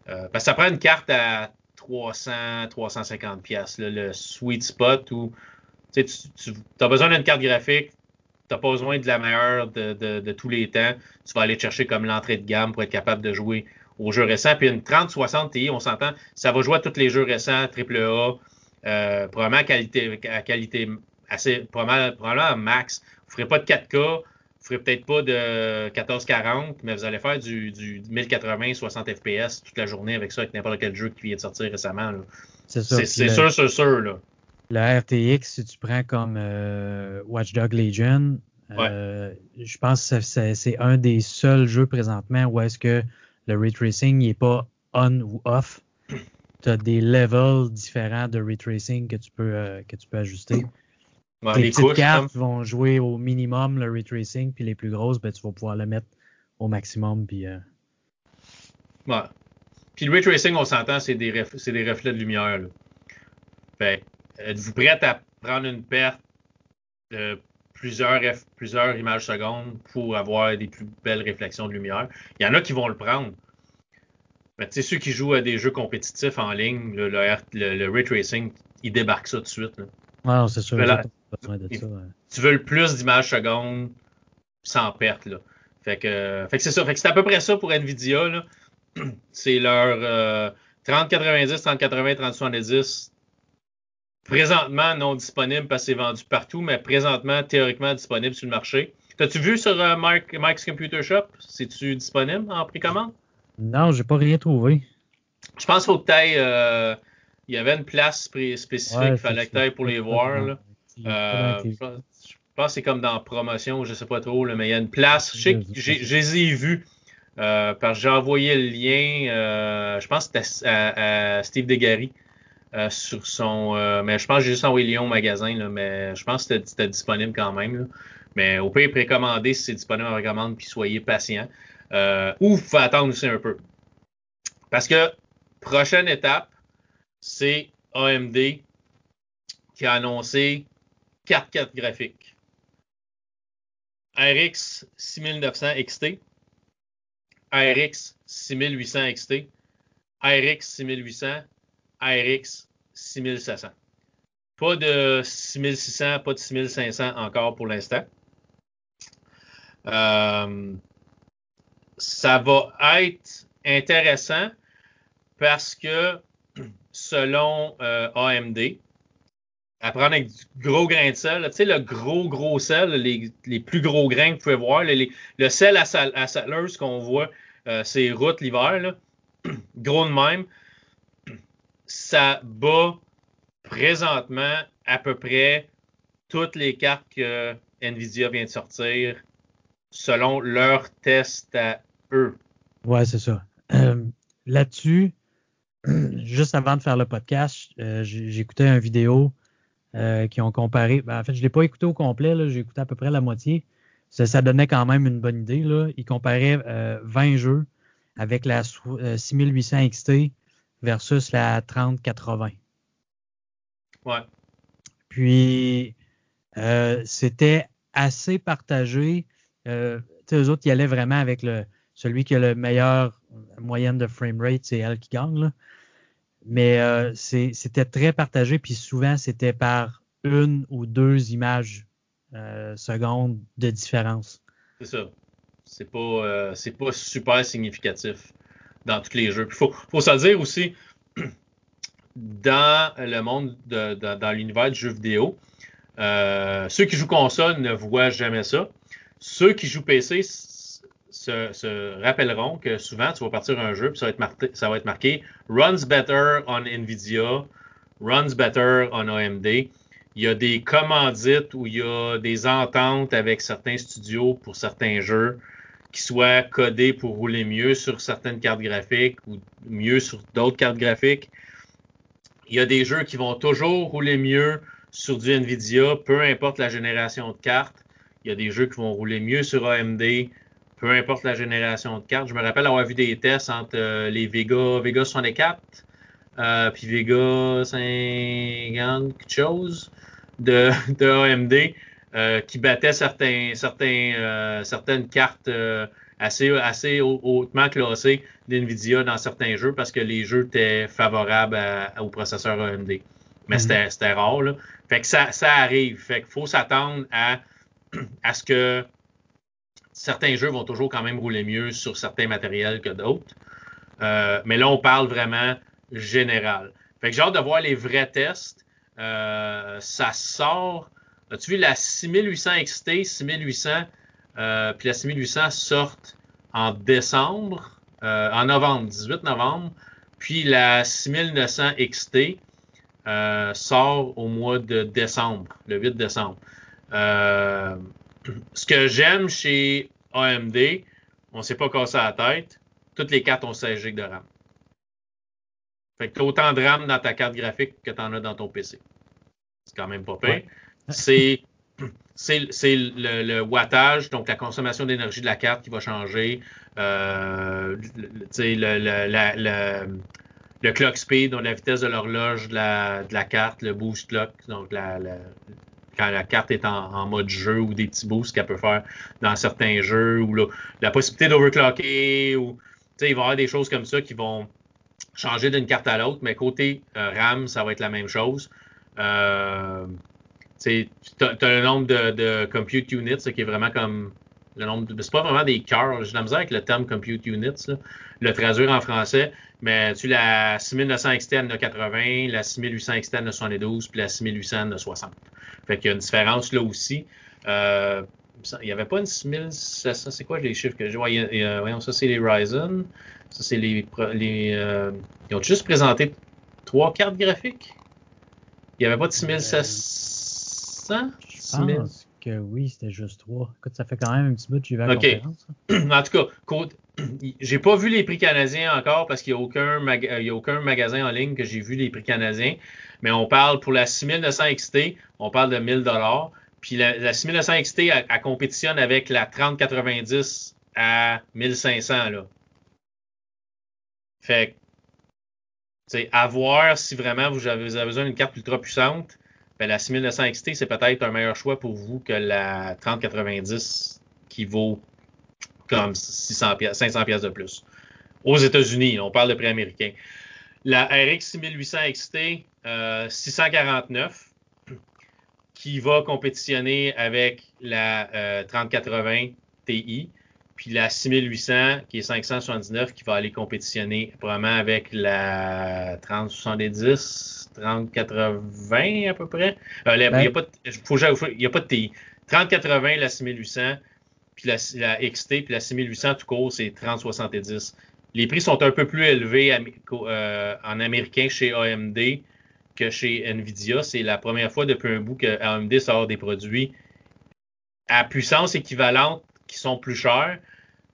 Euh, parce que ça prend une carte à 300, 350 pièces, le sweet spot où tu, tu as besoin d'une carte graphique, tu n'as pas besoin de la meilleure de, de, de, tous les temps. Tu vas aller chercher comme l'entrée de gamme pour être capable de jouer aux jeux récents. Puis une 3060 Ti, on s'entend, ça va jouer à tous les jeux récents, AAA, euh, probablement à qualité, à qualité assez, probablement, probablement à max. Vous ne ferez pas de 4K, vous ne ferez peut-être pas de 1440, mais vous allez faire du, du 1080, 60 FPS toute la journée avec ça, avec n'importe quel jeu qui vient de sortir récemment. C'est sûr, c'est sûr, sûr. Là. Le RTX, si tu prends comme euh, Watch Dog Legion, euh, je pense que c'est un des seuls jeux présentement où est-ce que le ray tracing n'est pas on ou off. Tu as des levels différents de ray tracing que tu peux, euh, que tu peux ajuster. les petites cartes vont jouer au minimum le ray tracing, puis les plus grosses, ben, tu vas pouvoir le mettre au maximum. Puis, euh... Puis le ray tracing, on s'entend, c'est des, des, reflets de lumière. êtes-vous prête à prendre une perte de plusieurs, plusieurs images secondes pour avoir des plus belles réflexions de lumière. Il y en a qui vont le prendre. Mais tu sais, ceux qui jouent à des jeux compétitifs en ligne, le, le, ray tracing, ils débarquent ça tout de suite. Là. c'est sûr. Tu veux le plus d'images secondes sans perte. Là. Fait que, fait que c'est ça. Fait que c'est à peu près ça pour Nvidia. C'est leur euh, 3090, 3080, 3070 présentement non disponible parce que c'est vendu partout, mais présentement théoriquement disponible sur le marché. T'as-tu vu sur euh, Mike's Computer Shop? C'est-tu disponible en précommande? Non, j'ai pas rien trouvé. Je pense qu'il faut que tu euh, il y avait une place spécifique qu'il fallait que tu ailles pour les voir. Là. Euh, je pense que c'est comme dans promotion, je sais pas trop, là, mais il y a une place. Je sais que j'ai vu. Parce que j'ai envoyé le lien, je pense que c'était à, à, Steve Degary. Euh, sur son. Euh, mais je pense que j'ai juste envoyé Lyon au magasin, là, mais je pense que c'était disponible quand même. Là. Mais au pire, précommandez si c'est disponible en recommande, puis soyez patient. Euh, ou vous attendre aussi un peu. Parce que prochaine étape, c'est AMD qui a annoncé 4 4 graphiques. RX 6900 XT, RX 6800 XT, RX 6800 RX 6700. Pas de 6600, pas de 6500 encore pour l'instant. Euh, ça va être intéressant parce que selon euh, AMD, à prendre avec du gros grain de sel, tu sais, le gros, gros sel, les, les, plus gros grains que vous pouvez voir, le sel à, sal, à qu'on voit, euh, c'est route l'hiver, gros de même ça bat présentement à peu près toutes les cartes que Nvidia vient de sortir selon leur test à eux. Ouais, c'est ça. Euh, là-dessus, juste avant de faire le podcast, euh, j'écoutais une vidéo qui ont comparé. Ben, en fait, je ne l'ai pas écouté au complet, j'ai écouté à peu près la moitié. Ça, donnait quand même une bonne idée. Là. Ils comparaient 20 jeux avec la 6800 XT versus la 3080. Ouais. Puis, c'était assez partagé. Euh, eux autres, ils allaient vraiment avec le, celui qui a le meilleur moyenne de frame rate, c'est elle qui gagne. Mais euh, c'était très partagé, puis souvent, c'était par une ou deux images euh, secondes de différence. C'est ça. C'est pas, euh, pas super significatif dans tous les jeux. Il faut, faut se dire aussi, dans le monde, de, dans l'univers du jeu vidéo, euh, ceux qui jouent console ne voient jamais ça. Ceux qui jouent PC se, rappelleront que souvent, tu vas partir un jeu, puis ça va, être marqué, ça va être marqué Runs better on Nvidia, runs better on AMD. Il y a des commandites où il y a des ententes avec certains studios pour certains jeux qui soient codés pour rouler mieux sur certaines cartes graphiques ou mieux sur d'autres cartes graphiques. Il y a des jeux qui vont toujours rouler mieux sur du Nvidia, peu importe la génération de cartes. Il y a des jeux qui vont rouler mieux sur AMD, peu importe la génération de cartes. Je me rappelle avoir vu des tests entre euh, les Vega, Vega 64 euh, puis Vega 50 quelque chose de, de AMD qui battaient certains, certains, euh, certaines cartes assez, assez hautement classées d'NVIDIA dans certains jeux parce que les jeux étaient favorables au processeur AMD. Mais mm-hmm. c'était rare. Là. Fait que ça, ça arrive. Fait qu'il faut s'attendre à, à ce que certains jeux vont toujours quand même rouler mieux sur certains matériels que d'autres. Euh, mais là, on parle vraiment général. Fait que j'ai hâte de voir les vrais tests. Euh, ça sort. As-tu vu la 6800 XT, 6800, euh, puis la 6800 sortent en décembre, euh, en novembre, 18 novembre, puis la 6900 XT sort au mois de décembre, le 8 décembre. Euh, ce que j'aime chez AMD, on ne s'est pas cassé la tête. Toutes les cartes ont 16 GB de RAM. Fait que tu as autant de RAM dans ta carte graphique que tu en as dans ton PC. C'est quand même pas pire. C'est c'est le, wattage, donc la consommation d'énergie de la carte qui va changer. Euh, le, le, clock speed, donc la vitesse de l'horloge de la, de la carte, le boost clock, donc la, quand la carte est en, mode jeu ou des petits boosts qu'elle peut faire dans certains jeux ou la possibilité d'overclocker ou il va y avoir des choses comme ça qui vont changer d'une carte à l'autre, mais côté euh, RAM, ça va être la même chose. Euh, tu as, le nombre de, de, compute units qui est vraiment comme le nombre de. C'est pas vraiment des cœurs. J'ai de la misère avec le terme compute units, le traduire en français. Mais tu la 6900 XT en a 80, la 6800 XT en a 72, puis la 6800 en a 60. Fait qu'il y a une différence là aussi. Euh, il n'y avait pas une 6700, c'est quoi les chiffres que j'ai? voyons, ça c'est les Ryzen. Ça c'est les. les euh, ils ont juste présenté trois cartes graphiques. Il n'y avait pas de 6700? Je pense que oui, c'était juste trois. Écoute, ça fait quand même un petit bout que j'ai vu la conférence. en tout cas, j'ai pas vu les prix canadiens encore parce qu'il n'y a, aucun a aucun magasin en ligne que j'ai vu les prix canadiens. Mais on parle pour la 6900 XT, on parle de 1000 dollars. Puis la, 6900 XT, elle, compétitionne avec la 3090 à 1500 là. Fait c'est à voir si vraiment vous avez, besoin d'une carte ultra puissante. Ben, la 6900 XT, c'est peut-être un meilleur choix pour vous que la 3090 qui vaut comme 600 500 pièces de plus. Aux États-Unis, on parle de prix américain. La RX 6800 XT, 649, qui va compétitionner avec la 3080 euh, Ti, puis la 6800 qui est 579 qui va aller compétitionner probablement avec la 3070, 3080 à peu près. Euh, il n'y a, pas de TI. 3080, la 6800, puis la, XT, puis la 6800 tout court, c'est 3070. Les prix sont un peu plus élevés euh, en américain chez AMD que chez Nvidia. C'est la première fois depuis un bout que AMD sort des produits à puissance équivalente qui sont plus chers.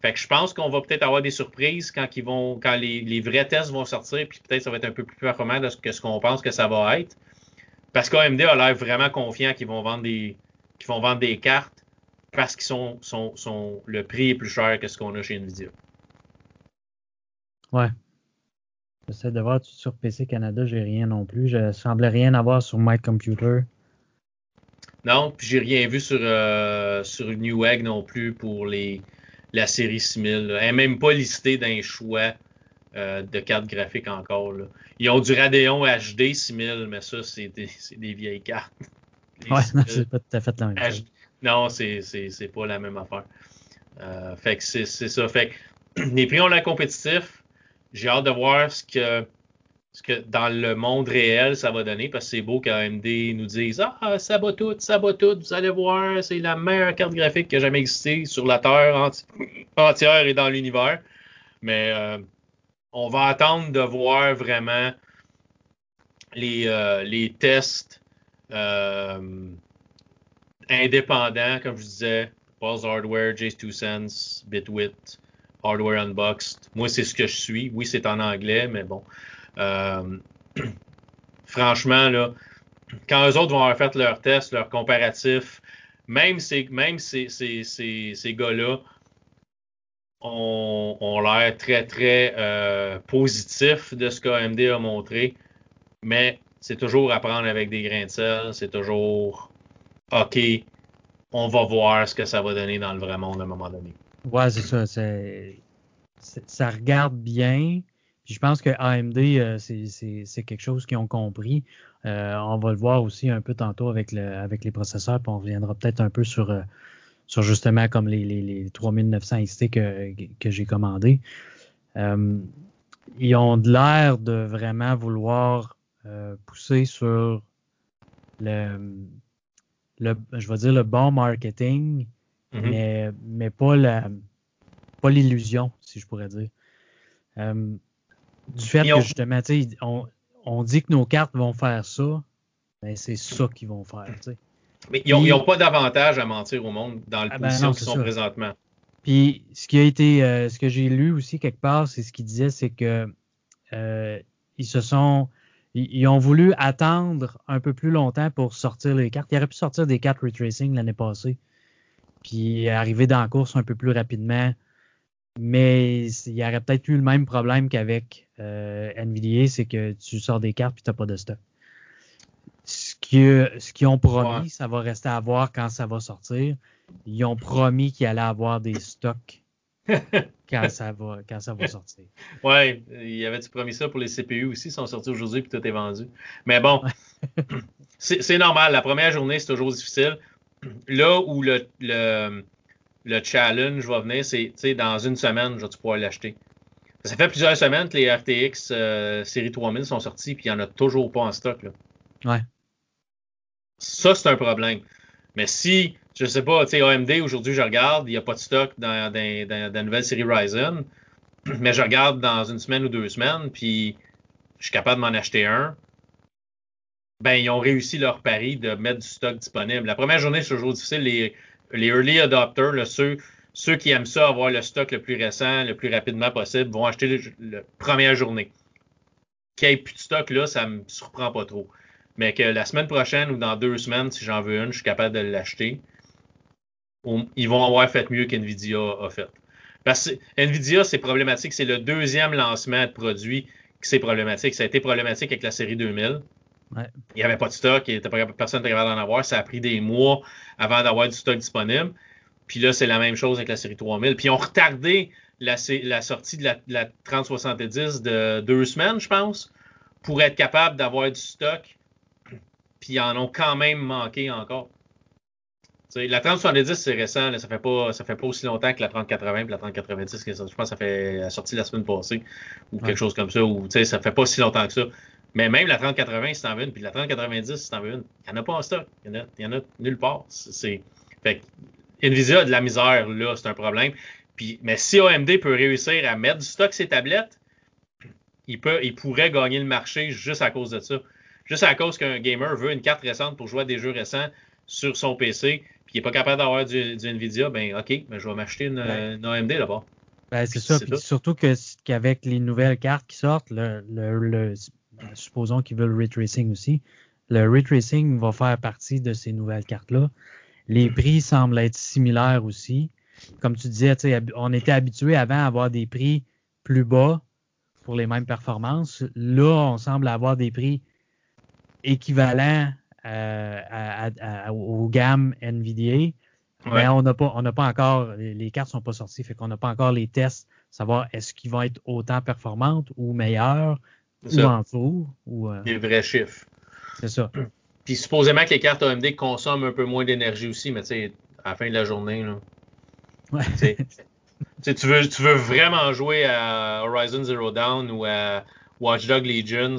Fait que je pense qu'on va peut-être avoir des surprises quand ils vont, quand les, vrais tests vont sortir, puis peut-être ça va être un peu plus performant que ce qu'on pense que ça va être. Parce qu'AMD a l'air vraiment confiant qu'ils vont vendre des qu'ils vont vendre des cartes parce qu'ils sont, sont, sont, le prix est plus cher que ce qu'on a chez Nvidia. Ouais. J'essaie de voir sur PC Canada, j'ai rien non plus. Je semblais rien avoir sur My Computer. Non, puis j'ai rien vu sur, euh, sur Newegg non plus pour les, la série 6000. Elle n'est même pas listée dans les choix euh, de cartes graphiques encore. Là. Ils ont du Radeon HD 6000, mais ça, c'est des, des, vieilles cartes. ouais, c'est pas tout à fait la même chose. Non, c'est pas la même affaire. Euh, fait que c'est ça. Fait que les prix ont l'air compétitifs. J'ai hâte de voir ce que, ce que dans le monde réel ça va donner parce que c'est beau qu'AMD nous dise Ah, ça va tout, ça va tout, vous allez voir, c'est la meilleure carte graphique qui a jamais existé sur la Terre entière et dans l'univers. Mais euh, on va attendre de voir vraiment les, euh, tests euh, indépendants, comme je disais, Pulse Hardware, Jace 2 Sense, Bitwit, Hardware Unboxed. Moi, c'est ce que je suis. Oui, c'est en anglais, mais bon. Euh, franchement, là, quand eux autres vont avoir fait leurs tests, leurs comparatifs, même ces, même ces, ces, ces, gars-là ont, l'air très, très euh, positifs de ce qu'AMD a montré. Mais c'est toujours à prendre avec des grains de sel. C'est toujours OK, on va voir ce que ça va donner dans le vrai monde à un moment donné. Ouais, c'est ça. Ça regarde bien. Puis je pense que AMD, euh, c'est quelque chose qu'ils ont compris. Euh, on va le voir aussi un peu tantôt avec, le, avec les processeurs, puis on reviendra peut-être un peu sur, euh, sur justement comme les, les, les 3900 XT que, que j'ai commandé. ils ont de l'air de vraiment vouloir pousser sur le, le, je vais dire le bon marketing, Mm-hmm. mais, mais pas la pas l'illusion, si je pourrais dire. Euh, du fait que justement, on, on dit que nos cartes vont faire ça, ben c'est ça qu'ils vont faire. Mais ils n'ont pas d'avantage à mentir au monde dans le ah ben position qu'ils sont présentement. Puis ce qui a été, euh, ce que j'ai lu aussi quelque part, c'est ce qu'ils disaient, c'est que euh, ils se sont, ils, ont voulu attendre un peu plus longtemps pour sortir les cartes. Ils auraient pu sortir des cartes retracing l'année passée puis arriver dans la course un peu plus rapidement. Mais il y aurait peut-être eu le même problème qu'avec euh, NVIDIA, c'est que tu sors des cartes puis tu n'as pas de stock. Ce qu'ils ce ont promis, ça va rester à voir quand ça va sortir. Ils ont promis qu'il allait avoir des stocks quand ça va quand ça va sortir. Ouais, il y avait-tu promis ça pour les CPU aussi, ils sont sortis aujourd'hui puis tout est vendu. Mais bon, c'est normal, la première journée c'est toujours difficile là où le, le, le, challenge va venir, c'est dans une semaine, je vais pouvoir l'acheter? Ça fait plusieurs semaines que les RTX euh, série 3000 sont sortis, puis il n'y en a toujours pas en stock. Là. Ouais. Ça, c'est un problème. Mais si, je sais pas, tu sais, AMD, aujourd'hui, je regarde, il n'y a pas de stock dans, dans, dans, la nouvelle série Ryzen, mais je regarde dans une semaine ou deux semaines, puis je suis capable de m'en acheter un ben, ils ont réussi leur pari de mettre du stock disponible. La première journée, c'est toujours difficile. Les, les early adopters, ceux, qui aiment ça, avoir le stock le plus récent, le plus rapidement possible, vont acheter la première journée. Qu'il n'y ait plus de stock, là, ça me surprend pas trop. Mais que la semaine prochaine ou dans deux semaines, si j'en veux une, je suis capable de l'acheter. Ils vont avoir fait mieux qu'NVIDIA a fait. Parce que NVIDIA, c'est problématique. C'est le deuxième lancement de produit qui c'est problématique. Ça a été problématique avec la série 2000. Il n'y avait pas de stock, et personne n'était capable d'en avoir. Ça a pris des mois avant d'avoir du stock disponible. Puis là, c'est la même chose avec la série 3000. Puis ils ont retardé la, sortie de la, 3070 de deux semaines, je pense, pour être capable d'avoir du stock. Puis ils en ont quand même manqué encore. la 3070, c'est récent. ça fait pas ça fait pas aussi longtemps que la 3080 et la 3090. Je pense que ça fait la sortie la semaine passée ou quelque chose comme ça. Ou ça fait pas si longtemps que ça. Mais même la 3080, si t'en veux une, puis la 3090, si t'en veux une, il n'y en a pas en stock. Il n'y en, a nulle part. C'est, fait Nvidia a de la misère, là, c'est un problème. Puis, mais si AMD peut réussir à mettre du stock ses tablettes, il, peut, il pourrait gagner le marché juste à cause de ça. Juste à cause qu'un gamer veut une carte récente pour jouer à des jeux récents sur son PC, puis il n'est pas capable d'avoir du, Nvidia, ben OK, mais je vais m'acheter une, AMD là-bas. Ben, c'est ça. Puis surtout qu'avec les nouvelles cartes qui sortent, le, le, le supposons qu'ils veulent ray tracing aussi, le ray tracing va faire partie de ces nouvelles cartes-là. Les prix semblent être similaires aussi. Comme tu disais, on était habitué avant à avoir des prix plus bas pour les mêmes performances. Là, on semble avoir des prix équivalents euh, aux gammes NVDA. Mais on n'a pas, on n'a pas encore, les, cartes sont pas sorties, fait qu'on n'a pas encore les tests, savoir est-ce qu'ils vont être autant performantes ou meilleures ou en. Ou, euh, Les vrais chiffres. C'est ça. Puis supposément que les cartes AMD consomment un peu moins d'énergie aussi, mais tu sais, à la fin de la journée, là. Ouais. tu, veux, tu veux vraiment jouer à Horizon Zero Dawn ou à Watch Dogs Legions,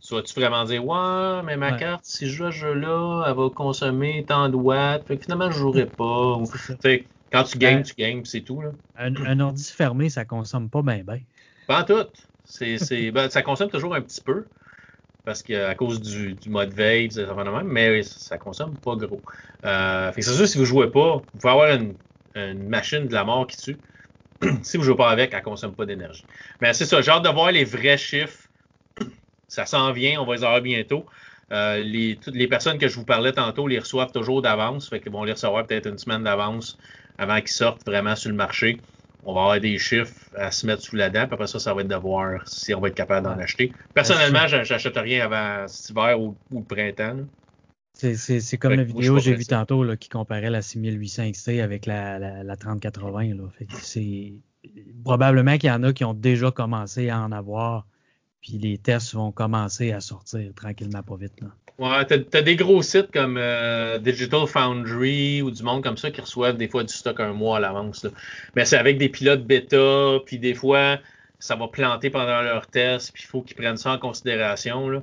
tu vas-tu vraiment dire Ouais, mais ma carte, si je joue à ce jeu-là, elle va consommer tant de watts, fait que finalement je jouerai pas. quand tu gagnes, tu gagnes, c'est tout. Là. Un, un, ordi fermé, ça consomme pas bien ben. Pas en tout. C'est, ben, ça consomme toujours un petit peu. Parce qu'à cause du, du, mode veille, ça mais ça consomme pas gros. Euh, c'est sûr, si vous jouez pas, vous pouvez avoir une, une machine de la mort qui tue. si vous jouez pas avec, elle consomme pas d'énergie. Mais c'est ça, j'ai hâte de voir les vrais chiffres ça s'en vient, on va les avoir bientôt. Euh, les, les personnes que je vous parlais tantôt les reçoivent toujours d'avance, fait qu'ils vont les recevoir peut-être une semaine d'avance avant qu'ils sortent vraiment sur le marché. On va avoir des chiffres à se mettre sous la dent, puis après ça, ça va être de voir si on va être capable d'en acheter. Personnellement, j'achète rien avant cet hiver ou, le printemps. C'est comme la vidéo que j'ai vue tantôt là, qui comparait la 6800 XT avec la, la, 3080. C'est probablement qu'il y en a qui ont déjà commencé à en avoir puis les tests vont commencer à sortir tranquillement, pas vite. Là. Ouais, t'as, as des gros sites comme euh, Digital Foundry ou du monde comme ça qui reçoivent des fois du stock un mois à l'avance. Mais c'est avec des pilotes bêta, puis des fois, ça va planter pendant leur test, puis il faut qu'ils prennent ça en considération. Là.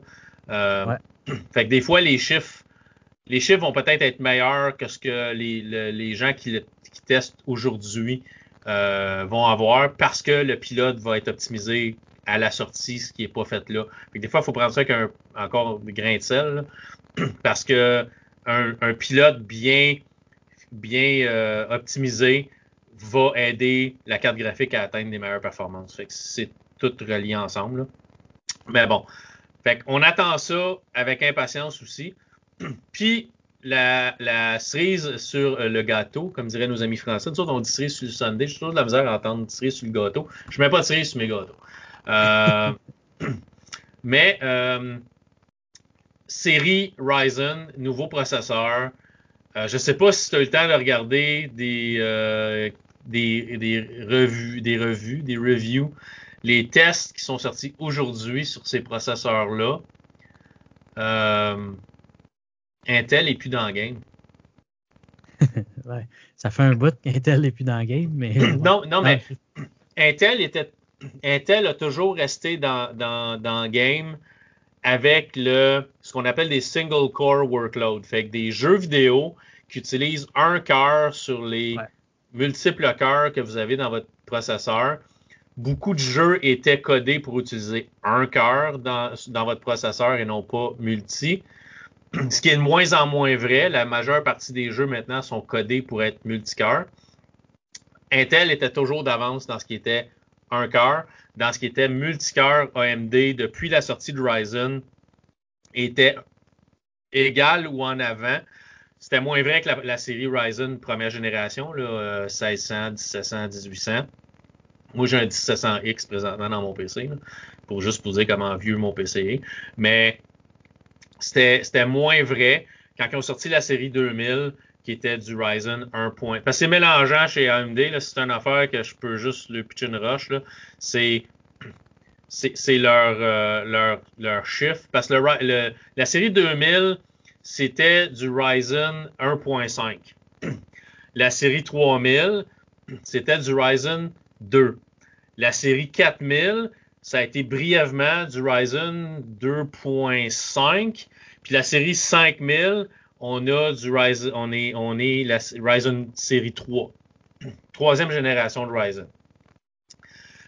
Euh, fait que des fois, les chiffres, les chiffres vont peut-être être meilleurs que ce que les, les gens qui, qui testent aujourd'hui euh, vont avoir parce que le pilote va être optimisé à la sortie, ce qui n'est pas fait là. des fois, il faut prendre ça avec un, encore des grain de sel, parce que un, pilote bien, bien euh, optimisé va aider la carte graphique à atteindre des meilleures performances. Fait que c'est tout relié ensemble. Mais bon, fait on attend ça avec impatience aussi. Puis la, cerise sur le gâteau, comme diraient nos amis français. Nous autres, on dit cerise sur le Sunday. J'ai toujours de la misère à entendre cerise sur le gâteau. Je ne mets pas de cerise sur mes gâteaux. Euh, mais euh, série Ryzen, nouveau processeur. Euh, je ne sais pas si tu as eu le temps de regarder des, des, des, revues, des revues, des reviews, les tests qui sont sortis aujourd'hui sur ces processeurs-là. Intel est plus dans le game. ouais, ça fait un bout qu'Intel n'est plus dans le game, mais. non, non, mais Intel était Intel a toujours resté dans, dans, dans le game avec le, ce qu'on appelle des single core workloads. Fait que des jeux vidéo qui utilisent un cœur sur les multiples cœurs que vous avez dans votre processeur. Beaucoup de jeux étaient codés pour utiliser un cœur dans, dans votre processeur et non pas multi. Ce qui est de moins en moins vrai. La majeure partie des jeux maintenant sont codés pour être multicœur. Intel était toujours d'avance dans ce qui était un cœur dans ce qui était multicœur AMD depuis la sortie de Ryzen était égal ou en avant. C'était moins vrai que la, série Ryzen première génération, là, 1600, 1700, 1800. Moi, j'ai un 1700X présentement dans mon PC, pour juste vous dire comment vieux mon PC est. Mais c'était moins vrai quand ils ont sorti la série 2000 qui était du Ryzen 1. Parce que c'est mélangeant chez AMD, c'est une affaire que je peux juste le pitcher une rush. C'est c'est leur, euh, leur, leur chiffre. Parce que la série 2000, c'était du Ryzen 1.5. La série 3000, c'était du Ryzen 2. La série 4000, ça a été brièvement du Ryzen 2.5. Puis la série 5000, on a du Ryzen, on est, la Ryzen série 3. Troisième génération de Ryzen.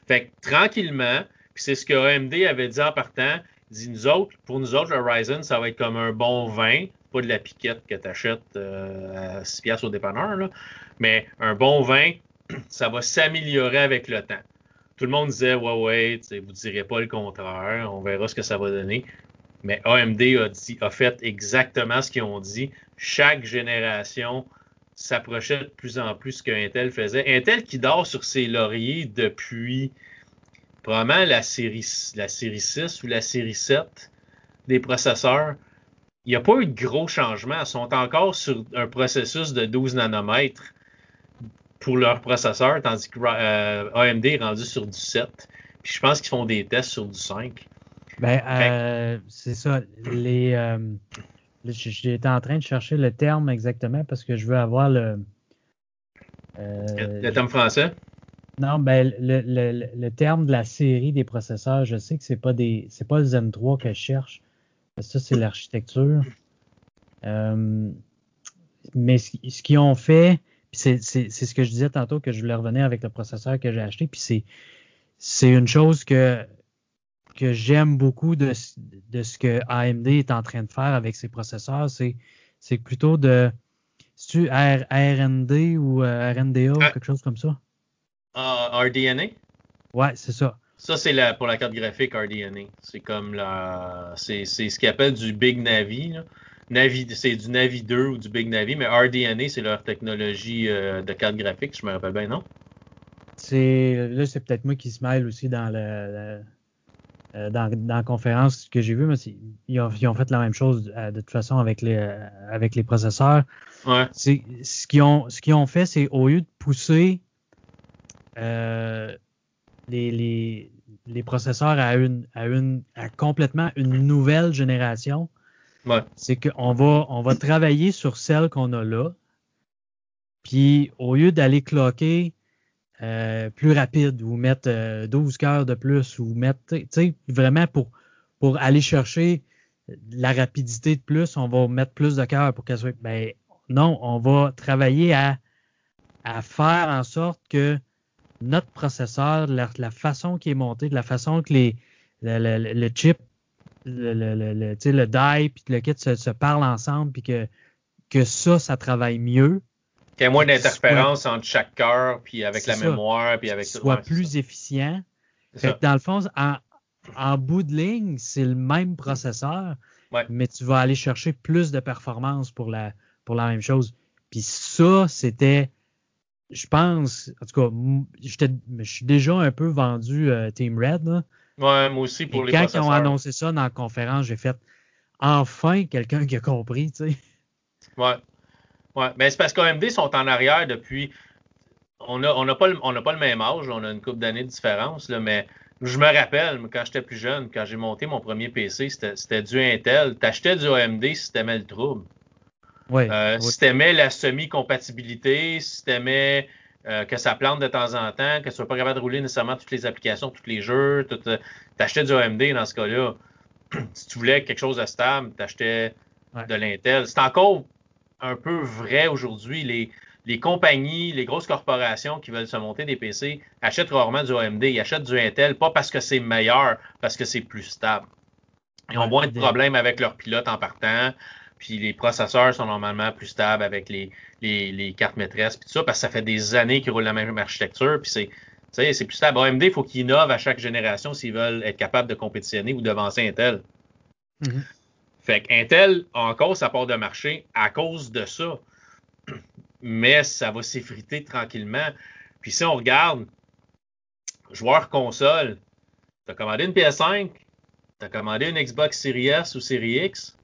Fait que tranquillement, c'est ce que AMD avait dit en partant, dit nous autres, pour nous autres, le Ryzen, ça va être comme un bon vin, pas de la piquette que tu achètes euh, à 6 piastres au dépanneur, mais un bon vin, ça va s'améliorer avec le temps. Tout le monde disait, ouais, ouais, vous ne direz pas le contraire, on verra ce que ça va donner. Mais AMD a, fait exactement ce qu'ils ont dit. Chaque génération s'approchait de plus en plus ce qu'Intel faisait. Intel qui dort sur ses lauriers depuis probablement la série, la série 6 ou la série 7 des processeurs. Il n'y a pas eu de gros changements. Ils sont encore sur un processus de 12 nanomètres pour leur processeur, tandis que euh, AMD est rendu sur du 7. Puis je pense qu'ils font des tests sur du 5. Ben, euh, c'est ça. Les, euh, J'étais en train de chercher le terme exactement parce que je veux avoir le. Euh, le terme français? Non, ben le, le, le, terme de la série des processeurs, je sais que c'est pas des. C'est pas le Zen 3 que je cherche. Ça, c'est l'architecture. Euh, mais ce, ce qu'ils ont fait, c'est ce que je disais tantôt que je voulais revenir avec le processeur que j'ai acheté, puis c'est une chose que que j'aime beaucoup de, de, ce que AMD est en train de faire avec ses processeurs, c'est plutôt de. C'est-tu RND ou euh, RNDA ou ah. quelque chose comme ça? Uh, RDNA? Ouais, c'est ça. Ça, c'est pour la carte graphique RDNA. C'est comme la. C'est ce qu'ils appellent du Big Navi. Navi c'est du Navi 2 ou du Big Navi, mais RDNA, c'est leur technologie euh, de carte graphique, je me rappelle bien, non? C'est là, c'est peut-être moi qui se mêle aussi dans le, euh, dans, la conférence que j'ai vue, mais ils ont, ils ont, fait la même chose euh, de toute façon avec les, euh, avec les processeurs. Ouais. Ce qu'ils ont, ce qu'ils ont fait, c'est au lieu de pousser les, les, les, processeurs à une, à une, à complètement une nouvelle génération, ouais. c'est qu'on va, on va travailler sur celle qu'on a là. Puis au lieu d'aller cloquer euh, plus rapide ou mettre 12 euh, cœurs de plus ou mettre, tu sais, vraiment pour, pour aller chercher la rapidité de plus, on va mettre plus de cœurs pour qu'elle soit. Ben, non, on va travailler à, à faire en sorte que notre processeur, la, la façon qui est monté, de la façon que les, le, le, le chip, le, le, le, le die puis le kit se, se parlent ensemble, puis que, que ça, ça travaille mieux. Qu'il y ait moins d'interférences entre chaque cœur, puis avec la mémoire, puis avec Soit plus efficient. dans le fond, en, bout de ligne, c'est le même processeur, mais tu vas aller chercher plus de performance pour la, pour la même chose. Puis ça, c'était, je pense, en tout cas, je suis déjà un peu vendu euh, Team Red. Là. Ouais, moi aussi pour Et les quand ils ont annoncé ça dans la conférence, j'ai fait enfin quelqu'un qui a compris, tu sais. Ouais. Ouais, mais c'est parce qu'AMD sont en arrière depuis. On n'a on a pas, le, on a pas le même âge, on a une couple d'années de différence, là, mais je me rappelle, quand j'étais plus jeune, quand j'ai monté mon premier PC, c'était du Intel. T'achetais du AMD si t'aimais le trouble. Ouais, euh, Si t'aimais la semi-compatibilité, si t'aimais euh, que ça plante de temps en temps, que tu sois pas capable de rouler nécessairement toutes les applications, tous les jeux, euh, t'achetais du AMD dans ce cas-là. si tu voulais quelque chose de stable, t'achetais de l'Intel. C'est encore un peu vrai aujourd'hui. Les, les compagnies, les grosses corporations qui veulent se monter des PC achètent rarement du AMD. Ils achètent du Intel, pas parce que c'est meilleur, parce que c'est plus stable. Ils ont moins de problèmes avec leurs pilotes en partant. Puis les processeurs sont normalement plus stables avec les, les, les cartes maîtresses, puis tout ça, parce que ça fait des années qu'ils roulent la même architecture, puis c'est c'est plus stable. AMD, il faut qu'ils innovent à chaque génération s'ils veulent être capables de compétitionner ou devancer Intel. Mm-hmm. Fait qu'Intel a encore sa part de marché à cause de ça. Mais ça va s'effriter tranquillement. Puis si on regarde, joueur console, tu as commandé une PS5, tu as commandé une Xbox Series S ou Series X,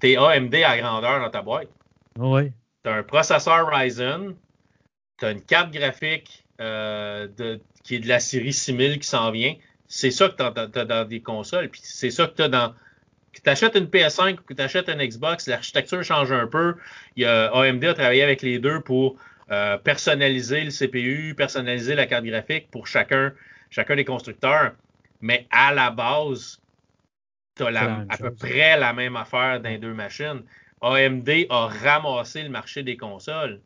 t'es AMD à grandeur dans ta boîte. Oui. Tu as un processeur Ryzen, tu as une carte graphique euh, qui est de la série 6000 qui s'en vient. C'est ça que tu as, dans des consoles, puis c'est ça que tu as dans que tu achètes une PS5 ou que tu achètes une Xbox, l'architecture change un peu. Il y a, AMD a travaillé avec les deux pour euh, personnaliser le CPU, personnaliser la carte graphique pour chacun, chacun des constructeurs. Mais à la base, tu as à peu près la même affaire dans les deux machines. AMD a ramassé le marché des consoles.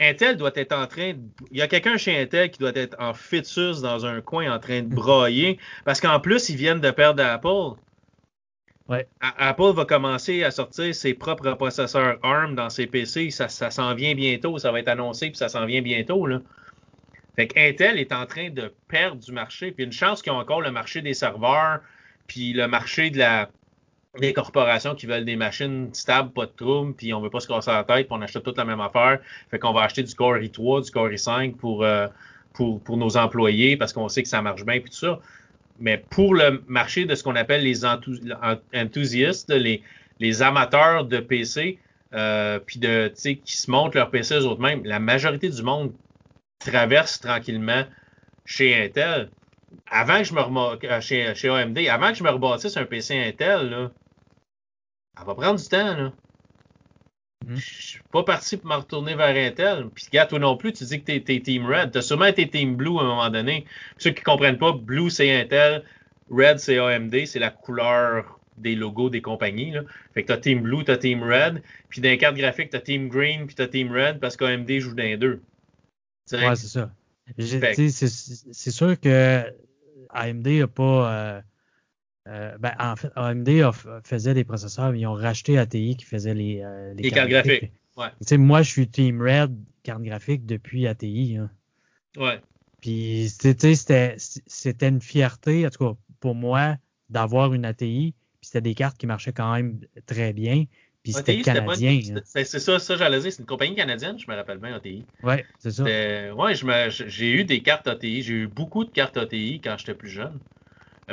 Intel doit être en train. Il y a quelqu'un chez Intel qui doit être en fœtus dans un coin en train de broyer parce qu'en plus, ils viennent de perdre Apple. Apple va commencer à sortir ses propres processeurs ARM dans ses PC. Ça, s'en vient bientôt. Ça va être annoncé, puis ça s'en vient bientôt. Là. Fait qu'Intel est en train de perdre du marché. Puis une chance qu'ils ont encore le marché des serveurs, puis le marché de la des corporations qui veulent des machines stables, pas de trouble, puis on veut pas se casser la tête, puis on achète toute la même affaire. Fait qu'on va acheter du Core i3, du Core i5 pour, euh, pour nos employés parce qu'on sait que ça marche bien, puis tout ça. Mais pour le marché de ce qu'on appelle les enthousiastes, les, amateurs de PC, euh, puis de, qui se montrent leur PC eux-mêmes, la majorité du monde traverse tranquillement chez Intel. Avant que je me euh, chez, chez AMD, avant que je me rebâtisse un PC Intel, ça va prendre du temps. Là. Mm-hmm. Je suis pas parti pour me retourner vers Intel. Puis, gars, toi non plus, tu dis que tu es, Team Red. Tu as sûrement été Team Blue à un moment donné. ceux qui comprennent pas, Blue, c'est Intel. Red, c'est AMD. C'est la couleur des logos des compagnies. Là. Fait que tu as Team Blue, tu as Team Red. Puis, dans les cartes graphiques, tu as Team Green, puis tu as Team Red parce qu'AMD joue dans les deux. Ouais, c'est ça. C'est sûr que AMD n'a pas. Euh, euh, ben, en fait, AMD faisait des processeurs, mais ils ont racheté ATI qui faisait les, euh, les, cartes graphiques. Ouais. Moi, je suis Team Red carte graphique depuis ATI. Hein. Ouais. Puis, c'était une fierté, en tout cas pour moi, d'avoir une ATI. Puis, c'était des cartes qui marchaient quand même très bien. Puis c'était canadien. Hein. C'est ça, ça j'allais dire. C'est une compagnie canadienne, je me rappelle bien, ATI. Oui, c'est ça. Ouais, j'ai eu des cartes ATI. J'ai eu beaucoup de cartes ATI quand j'étais plus jeune.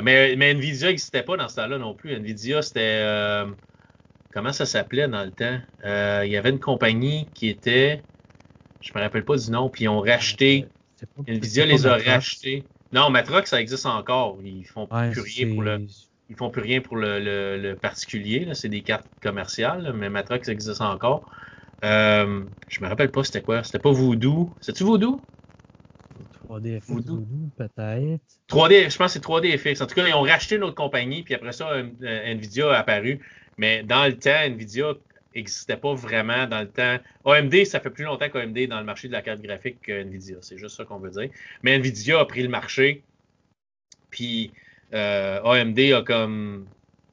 Mais, mais Nvidia n'existait pas dans ce temps-là non plus. Nvidia, c'était. Euh, comment ça s'appelait dans le temps? Euh, il y avait une compagnie qui était. Je me rappelle pas du nom, puis ils ont racheté. Nvidia les a rachetés. Non, Matrox, ça existe encore. Ils font plus rien pour le. Ils font plus rien pour le, le, particulier. C'est des cartes commerciales, mais Matrox existe encore. Euh, je me rappelle pas c'était quoi. C'était pas Voodoo. C'est-tu Voodoo? 3D Voodoo, peut-être. 3D, je pense que c'est 3D FX. En tout cas, ils ont racheté une autre compagnie, puis après ça, euh, Nvidia a apparu. Mais dans le temps, Nvidia n'existait pas vraiment dans le temps. AMD, ça fait plus longtemps qu'AMD est dans le marché de la carte graphique que Nvidia. C'est juste ça qu'on veut dire. Mais Nvidia a pris le marché, puis euh, AMD a comme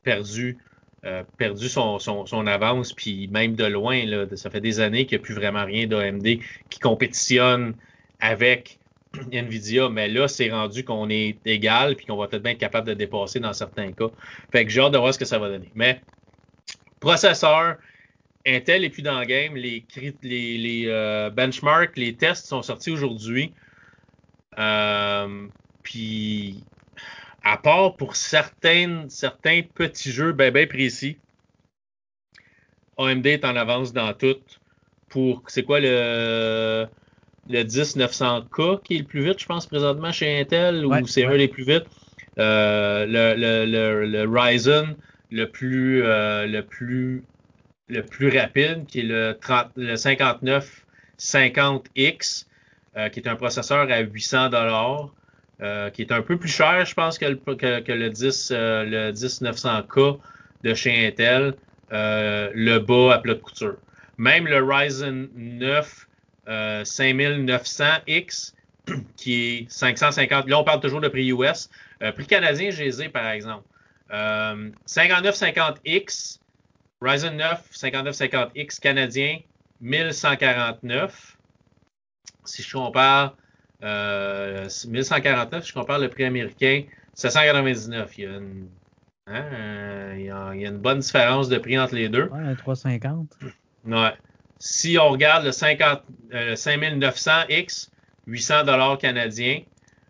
perdu, euh, perdu son, son, avance, puis même de loin, là, ça fait des années qu'il n'y a plus vraiment rien d'AMD qui compétitionne avec Nvidia, mais là, c'est rendu qu'on est égal puis qu'on va peut-être bien être capable de dépasser dans certains cas. Fait que j'ai hâte de voir ce que ça va donner. Mais processeur, Intel est plus dans le game. Les, euh, benchmarks, les tests sont sortis aujourd'hui. Euh, puis, à part pour certains, certains petits jeux bien, bien précis, AMD est en avance dans tout. Pour, c'est quoi le le 10900K qui est le plus vite, je pense, présentement chez Intel, ou c'est un des plus vite. Euh, le, le, le, Ryzen le plus, euh, le plus le plus rapide, qui est le, 30, le 5950X, euh, qui est un processeur à 800 dollars, qui est un peu plus cher, je pense, que le, que, que le 10 le 10900K de chez Intel, le bas à plat de couture. Même le Ryzen 9 5900X, euh, qui est 550. Là, on parle toujours de prix US. Euh, prix canadien, j'ai les par exemple. 5950X, euh, Ryzen 9 5950X canadien, 1149. Si je compare 1149, je compare le prix américain, 799. Il y a une, hein, il y a, une bonne différence de prix entre les deux. Ouais, 350. Ouais. Si on regarde le 50, 5900X, 800 dollars canadiens,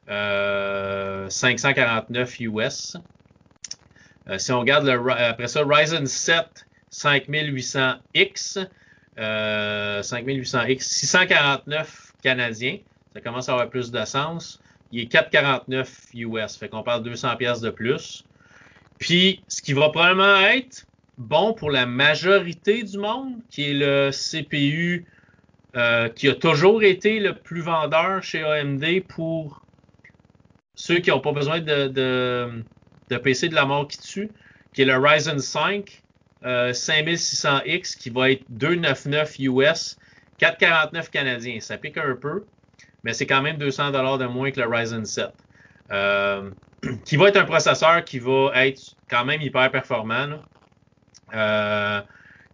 549 US. si on regarde le, après ça, Ryzen 7 5800X, 5800X, 649 canadiens. Ça commence à avoir plus de sens. Il est 449 US. Fait qu'on parle 200 pièces de plus. Puis, ce qui va probablement être bon pour la majorité du monde, qui est le CPU euh, qui a toujours été le plus vendeur chez AMD pour ceux qui n'ont pas besoin de, PC de la mort qui tue, qui est le Ryzen 5 5600X qui va être 299 US, 449 canadiens. Ça pique un peu, mais c'est quand même 200 dollars de moins que le Ryzen 7. Euh, qui va être un processeur qui va être quand même hyper performant. Euh,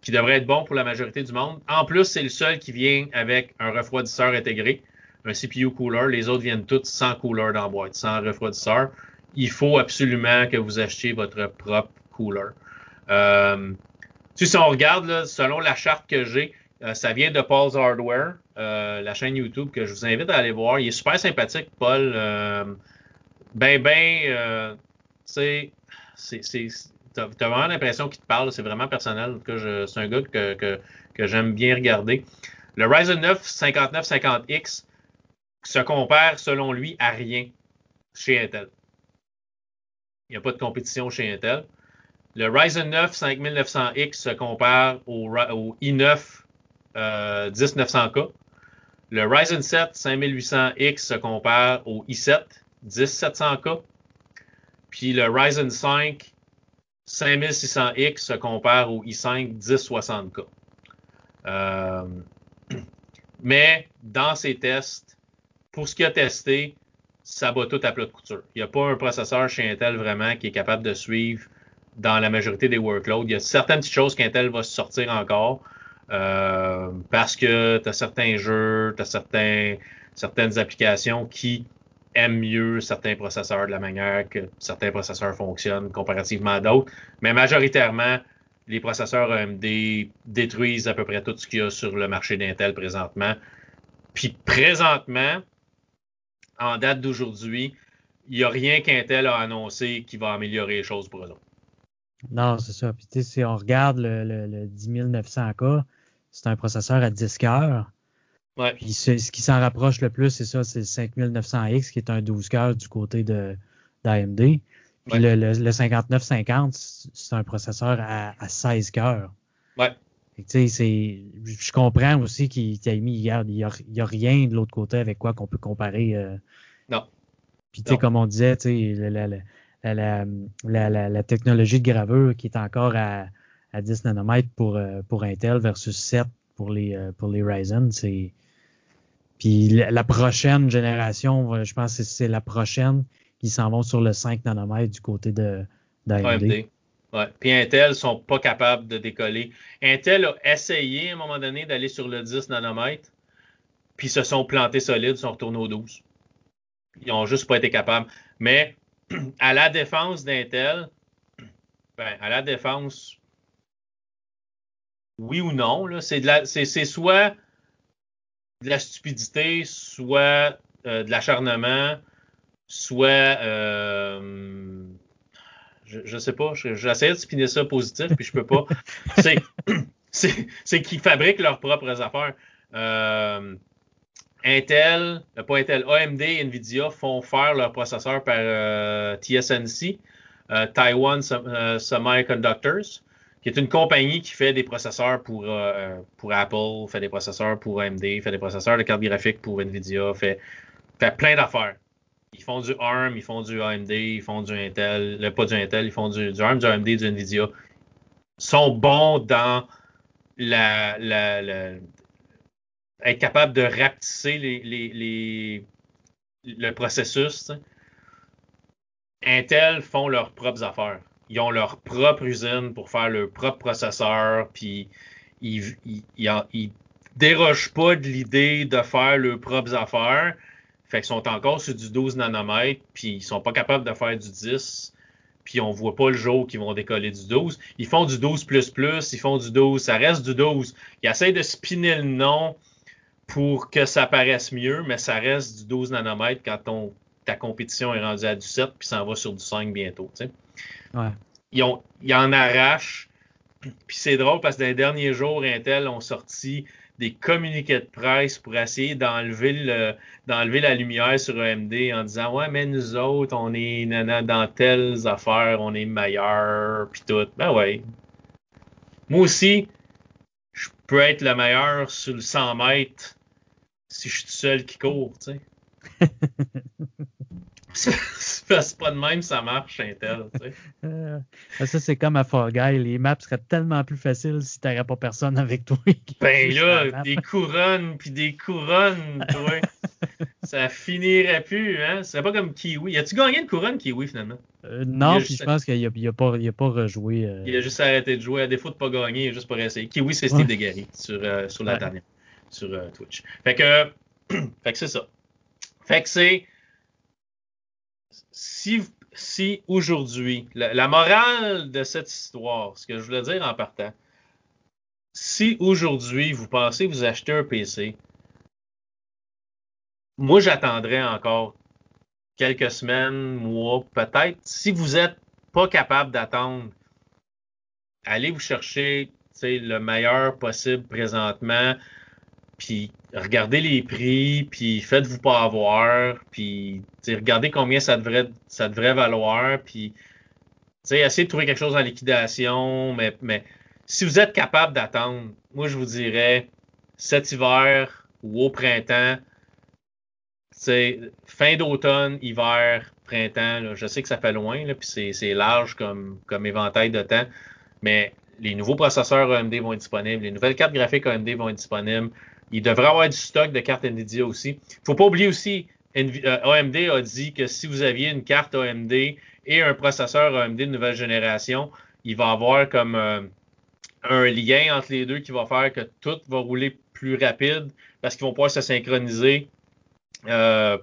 qui devrait être bon pour la majorité du monde. En plus, c'est le seul qui vient avec un refroidisseur intégré, un CPU cooler. Les autres viennent tous sans cooler dans la boîte, sans refroidisseur. il faut absolument que vous achetiez votre propre cooler. Euh, si on regarde, selon la charte que j'ai, euh, ça vient de Paul's Hardware, euh, la chaîne YouTube que je vous invite à aller voir. Il est super sympathique, Paul. ben, ben, tu sais, t'as as vraiment l'impression qu'il te parle. C'est vraiment personnel. C'est un gars que, que, que j'aime bien regarder. Le Ryzen 9 5950X se compare, selon lui, à rien chez Intel. Il n'y a pas de compétition chez Intel. Le Ryzen 9 5900X se compare au, i9 10900K. Le Ryzen 7 5800X se compare au i7 10700K. Puis le Ryzen 5 5600X se compare au i5 1060K. Euh, mais dans ces tests, pour ce qu'il a testé, ça bat tout à plat de couture. Il n'y a pas un processeur chez Intel vraiment qui est capable de suivre dans la majorité des workloads. Il y a certaines petites choses qu'Intel va sortir encore euh, parce que tu as certains jeux, tu as certaines applications qui aiment mieux certains processeurs de la manière que certains processeurs fonctionnent comparativement à d'autres. Mais majoritairement, les processeurs AMD détruisent à peu près tout ce qu'il y a sur le marché d'Intel présentement. Puis présentement, en date d'aujourd'hui, il n'y a rien qu'Intel a annoncé qui va améliorer les choses pour eux. Non, c'est ça. Puis si on regarde le, le, 10900K, c'est un processeur à 10 cœurs. Ouais. Puis ce, qui s'en rapproche le plus, c'est ça, c'est le 5900X qui est un 12 cœurs du côté de d'AMD. Puis le, le, 5950, c'est un processeur à, à 16 cœurs. Ouais. je comprends aussi qu'il t'a mis, il n'y a, a, rien de l'autre côté avec quoi qu'on peut comparer. Euh. non. Puis, tu sais, comme on disait, tu sais, la, la, la, la, technologie de gravure qui est encore à, à 10 nanomètres pour, euh, pour Intel versus 7 pour les, euh, pour les Ryzen. C'est... Puis la prochaine génération, euh, je pense que c'est la prochaine qui s'en vont sur le 5 nanomètres du côté de d'AMD. Ouais. Puis Intel sont pas capables de décoller. Intel a essayé à un moment donné d'aller sur le 10 nanomètres, puis se sont plantés solides, sont retournés au 12. Ils ont juste pas été capables. Mais à la défense d'Intel, ben, à la défense, oui ou non, c'est, soit de la stupidité, soit euh, de l'acharnement, soit euh, je, ne sais pas, j'essaie de spinner ça positif, puis je peux pas. c'est, qu'ils fabriquent leurs propres affaires. Euh, Intel, pas Intel, AMD et Nvidia font faire leurs processeurs par TSMC, Taiwan Semiconductors, qui est une compagnie qui fait des processeurs pour, pour Apple, fait des processeurs pour AMD, fait des processeurs de carte graphique pour Nvidia, fait, fait plein d'affaires. Ils font du ARM, ils font du AMD, ils font du Intel, pas du Intel, ils font du, ARM, du AMD, du Nvidia. Ils sont bons dans la, la être capable de rapetisser les, le processus. Intel font leurs propres affaires. Ils ont leur propre usine pour faire leur propre processeur, puis ils, ils, dérogent pas de l'idée de faire leurs propres affaires. Fait qu'ils sont encore sur du 12 nanomètres, puis ils sont pas capables de faire du 10, puis on voit pas le jour qu'ils vont décoller du 12. Ils font du 12++, ils font du 12, ça reste du 12. Ils essayent de spinner le nom pour que ça paraisse mieux, mais ça reste du 12 nanomètres quand ta compétition est rendue à du 7 puis ça va sur du 5 bientôt. Ouais. ils, ont, ils en arrachent. Puis c'est drôle parce que dans les derniers jours, Intel ont sorti des communiqués de presse pour essayer d'enlever d'enlever la lumière sur AMD en disant ouais mais nous autres on est dans telles affaires on est meilleurs puis tout ben ouais moi aussi je peux être le meilleur sur le 100 mètres si je suis tout seul qui court, tu sais. c'est pas de même, ça marche, Intel. Tu sais. Euh, ça, c'est comme à Fall Guy. Les maps seraient tellement plus faciles si t'aurais pas personne avec toi. Ben là, des couronnes, puis des couronnes, toi. ça finirait plus, hein? Ce serait pas comme Kiwi. As-tu gagné une couronne, Kiwi, finalement? Euh, non, puis je pense qu'il a, a, pas, a pas rejoué. Euh. Il a juste arrêté de jouer. À défaut de pas gagner, il a juste pas essayer. Kiwi, c'est Steve ouais. sur, sur la dernière, sur Twitch. Fait que, fait que c'est ça. Fait que c'est si aujourd'hui, la, morale de cette histoire, ce que je voulais dire en partant, si aujourd'hui vous pensez vous acheter un PC, moi j'attendrai encore quelques semaines, mois, peut-être. Si vous n'êtes pas capable d'attendre, allez vous chercher le meilleur possible présentement, puis regardez les prix, puis faites-vous pas avoir, puis regardez combien ça devrait, ça devrait valoir, puis essayez de trouver quelque chose en liquidation, mais, mais si vous êtes capable d'attendre, moi je vous dirais cet hiver ou au printemps, fin d'automne, hiver, printemps, je sais que ça fait loin, puis c'est large comme, comme éventail de temps, mais les nouveaux processeurs AMD vont être disponibles, les nouvelles cartes graphiques AMD vont être disponibles. Il devrait avoir du stock de cartes NVIDIA aussi. Il ne faut pas oublier aussi, AMD euh, a dit que si vous aviez une carte AMD et un processeur AMD de nouvelle génération, il va avoir comme euh, un lien entre les deux qui va faire que tout va rouler plus rapide parce qu'ils vont pouvoir se synchroniser. Euh, en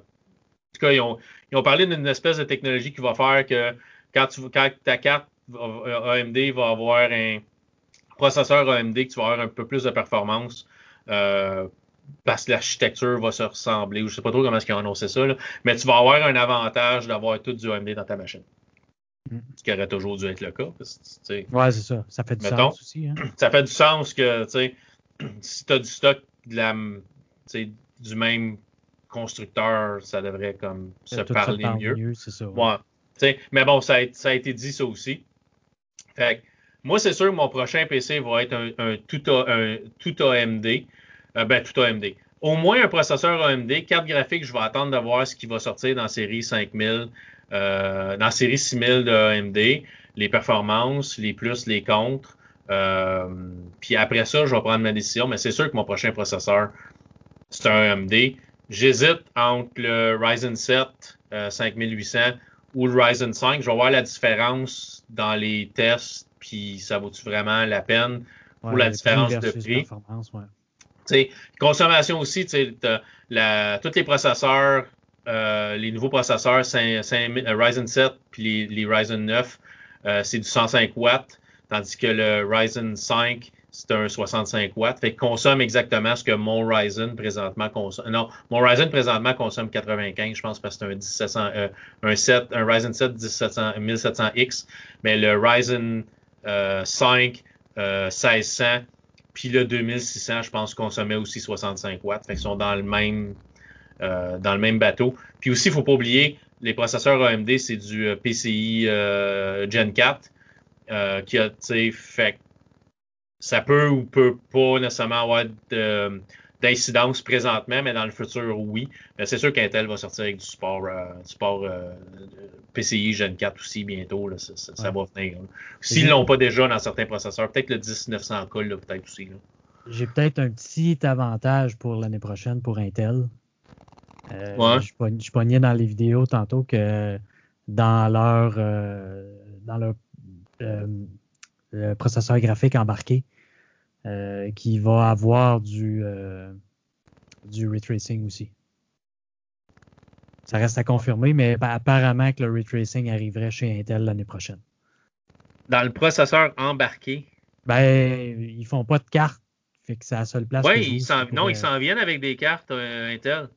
tout cas, ils ont, parlé d'une espèce de technologie qui va faire que quand ta carte AMD va avoir un processeur AMD que tu vas avoir un peu plus de performance euh, parce que l'architecture va se ressembler. Je ne sais pas trop comment est-ce qu'ils ont annoncé ça, mais tu vas avoir un avantage d'avoir tout du AMD dans ta machine. Mm. Ce qui aurait toujours dû être le cas. Oui, c'est ça. Ça fait du sens aussi. Hein. Ça fait du sens que si tu as du stock de la, du même constructeur, ça devrait comme se parler mieux. mais bon, ça a, été dit ça aussi. Fait moi, c'est sûr que mon prochain PC va être un, tout, un tout, AMD. Euh, ben, tout AMD. Au moins un processeur AMD, carte graphique, je vais attendre de voir ce qui va sortir dans la série 5000, euh, dans série 6000 de AMD, les performances, les plus, les contre. Euh, puis après ça, je vais prendre ma décision, mais c'est sûr que mon prochain processeur, c'est un AMD. J'hésite entre le Ryzen 7 5800 ou le Ryzen 5. Je vais voir la différence dans les tests, puis ça vaut-tu vraiment la peine pour la différence de prix? Ouais. Consommation aussi, la, tous les processeurs, euh, les nouveaux processeurs 5, 5, euh, Ryzen 7 puis les, les Ryzen 9, euh, c'est du 105 watts, tandis que le Ryzen 5, c'est un 65 watts. Fait consomme exactement ce que mon Ryzen présentement consomme. Non, mon Ryzen présentement consomme 95, je pense, parce que c'est un 1700, euh, un, 7, un Ryzen 7 1700, 1700X. Mais le Ryzen 5 euh, 1600, euh, puis le 2600, je pense, consommait aussi 65 watts. Fait qu'ils sont dans le même, dans le même bateau. Puis aussi, il faut pas oublier, les processeurs AMD, c'est du PCI Gen 4. qui a, fait ça peut ou peut pas nécessairement avoir d'incidence présentement, mais dans le futur, oui. Mais c'est sûr qu'Intel va sortir avec du support, euh, support euh, PCI Gen 4 aussi bientôt. ça, va venir. S'ils ne l'ont pas déjà dans certains processeurs, peut-être le 10900K, peut-être aussi. J'ai peut-être un petit avantage pour l'année prochaine pour Intel. Euh, je, je pognais dans les vidéos tantôt que dans leur, dans leur processeur graphique embarqué euh, qui va avoir du, euh, du retracing aussi. Ça reste à confirmer, mais apparemment que le retracing arriverait chez Intel l'année prochaine. Dans le processeur embarqué? Ben, ils font pas de cartes. Fait que c'est la seule place. Oui, non, ils s'en viennent avec des cartes euh, Intel.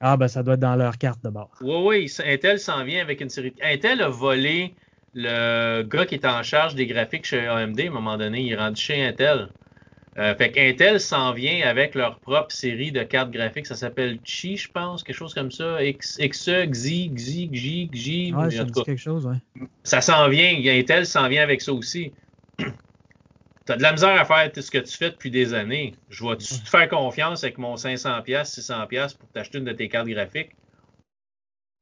Ah, ben ça doit être dans leur carte de bord. Oui, oui, Intel s'en vient avec une série. Intel a volé le gars qui est en charge des graphiques chez AMD à un moment donné. Il est rendu chez Intel. Euh, fait qu'Intel s'en vient avec leur propre série de cartes graphiques. Ça s'appelle Chi, je pense, quelque chose comme ça. X, XE, Xi, Xi, Xi, Xi. Ouais, ça dit quelque chose, ouais. Ça s'en vient. Intel s'en vient avec ça aussi. Tu as de la misère à faire ce que tu fais depuis des années. Je vais te faire confiance avec mon 500$, 600$ pour t'acheter une de tes cartes graphiques?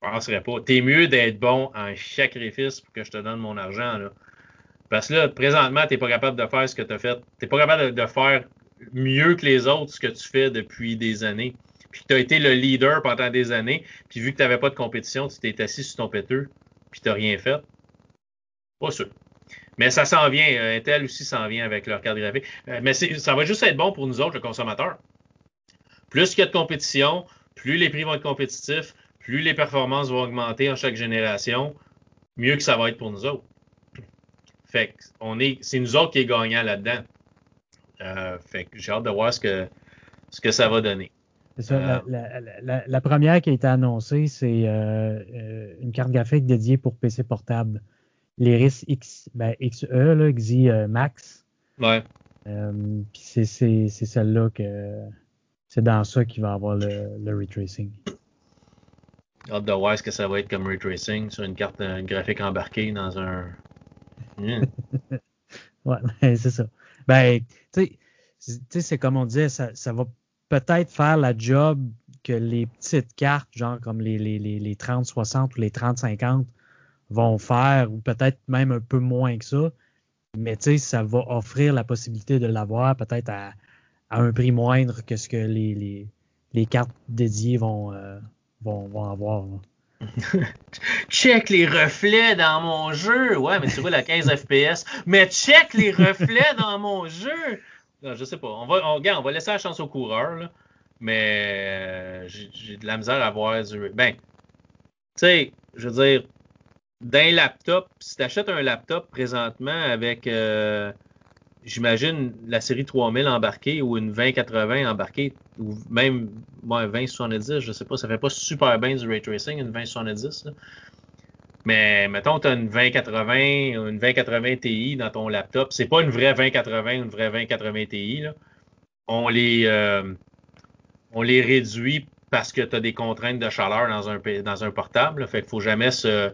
Je penserais pas. T'es mieux d'être bon en sacrifice pour que je te donne mon argent. Là. Parce que là, présentement, tu n'es pas capable de faire ce que tu as fait. Tu n'es pas capable de, faire mieux que les autres ce que tu fais depuis des années. Puis tu as été le leader pendant des années. Puis vu que tu n'avais pas de compétition, tu t'es assis sur ton péteux. Puis tu n'as rien fait. Pas sûr. Mais ça s'en vient. Euh, Intel aussi s'en vient avec leur carte graphique. Euh, mais ça va juste être bon pour nous autres, le consommateur. Plus qu'il y a de compétition, plus les prix vont être compétitifs, plus les performances vont augmenter en chaque génération, mieux que ça va être pour nous autres. Fait que on est, c'est nous autres qui est gagnant là-dedans. Euh, fait que j'ai hâte de voir ce que, ce que ça va donner. C'est ça. Euh, la, la, la, première qui a été annoncée, c'est euh, une carte graphique dédiée pour PC portable. L'Iris X, ben, XE, là, XI Max. Ouais. C'est, c'est celle-là que c'est dans ça qu'il va avoir le, le retracing. Hâte de voir ce que ça va être comme retracing sur une carte graphique embarquée dans un. Ouais, c'est ça. Ben, tu sais, c'est comme on disait, ça, ça va peut-être faire la job que les petites cartes, genre comme les, les, les, les 30-60 ou les 30-50 vont faire, ou peut-être même un peu moins que ça. Mais tu sais, ça va offrir la possibilité de l'avoir peut-être à, à, un prix moindre que ce que les, les, les cartes dédiées vont, euh, vont, vont avoir. check les reflets dans mon jeu. Ouais, mais tu vois la 15 FPS. Mais check les reflets dans mon jeu. Non, je sais pas. On va, on, on va laisser la chance au coureur, mais euh, j'ai de la misère à voir du. Ben, tu sais, je veux dire, d'un laptop, si tu achètes un laptop présentement avec, euh, j'imagine, la série 3000 embarquée ou une 2080 embarquée, ou même ouais, 2070, je sais pas, ça fait pas super bien du ray tracing, une 2070. Mais mettons, tu as une 2080 ou une 2080 Ti dans ton laptop. C'est pas une vraie 2080 ou une vraie 2080 Ti. Là. On, les, euh, on les réduit parce que tu as des contraintes de chaleur dans un, dans un portable. Là. Fait qu'il faut jamais se,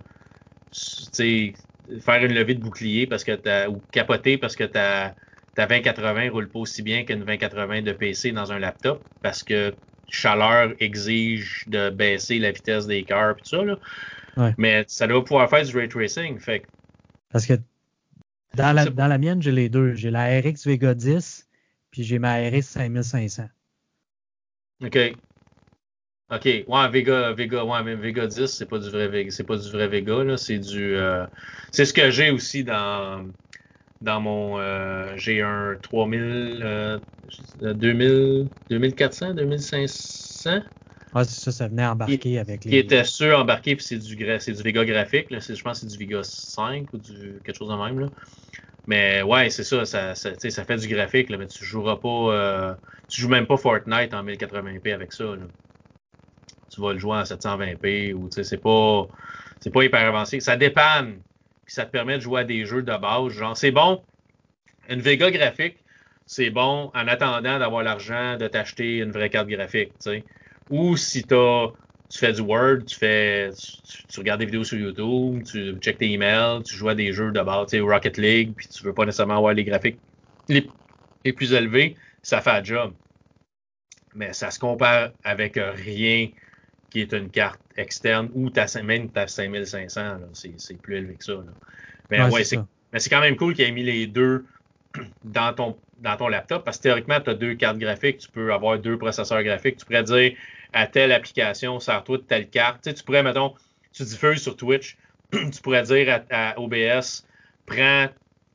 faire une levée de bouclier parce que as, ou capoter parce que ta, ta 2080 roule pas aussi bien qu'une 2080 de PC dans un laptop parce que chaleur exige de baisser la vitesse des cœurs et tout ça. Là. Mais ça doit pouvoir faire du ray tracing. Fait. Parce que dans la, dans la mienne, j'ai les deux. J'ai la RX Vega 10, puis j'ai ma RX 5500. OK. OK. Ouais, Vega, Vega, ouais, Vega 10, c'est pas du vrai Vega, c'est pas du vrai Vega, là. C'est du, euh, c'est ce que j'ai aussi dans, dans mon, euh, j'ai un 3000, 2000, 2400, 2500. Ouais, c'est ça, ça venait embarquer avec les. Qui était sûr embarqué, puis c'est du, c'est du Vega graphique. Là. Je pense que c'est du Vega 5 ou du quelque chose de même. Là. Mais ouais, c'est ça, ça, ça, ça fait du graphique, là, mais tu joueras pas. Euh, tu joues même pas Fortnite en 1080p avec ça. Là. Tu vas le jouer en 720p ou tu sais, c'est pas. C'est pas hyper avancé. Ça dépanne. Puis ça te permet de jouer à des jeux de base. Genre, c'est bon. Une Vega graphique, c'est bon en attendant d'avoir l'argent de t'acheter une vraie carte graphique. Tu sais. Ou si as, tu fais du Word, tu fais tu, regardes des vidéos sur YouTube, tu checkes tes emails, tu joues à des jeux de base, tu sais, Rocket League, puis tu veux pas nécessairement avoir les graphiques les, plus élevés, ça fait un job. Mais ça se compare avec rien qui est une carte externe ou même ta 5500, c'est plus élevé que ça. Mais ouais, c'est quand même cool qu'il ait mis les deux dans ton, dans ton laptop parce que théoriquement, tu as deux cartes graphiques, tu peux avoir deux processeurs graphiques. Tu pourrais dire à telle application, sers-toi de telle carte. Tu, sais, tu pourrais, mettons, tu diffuses sur Twitch, tu pourrais dire à, OBS, prends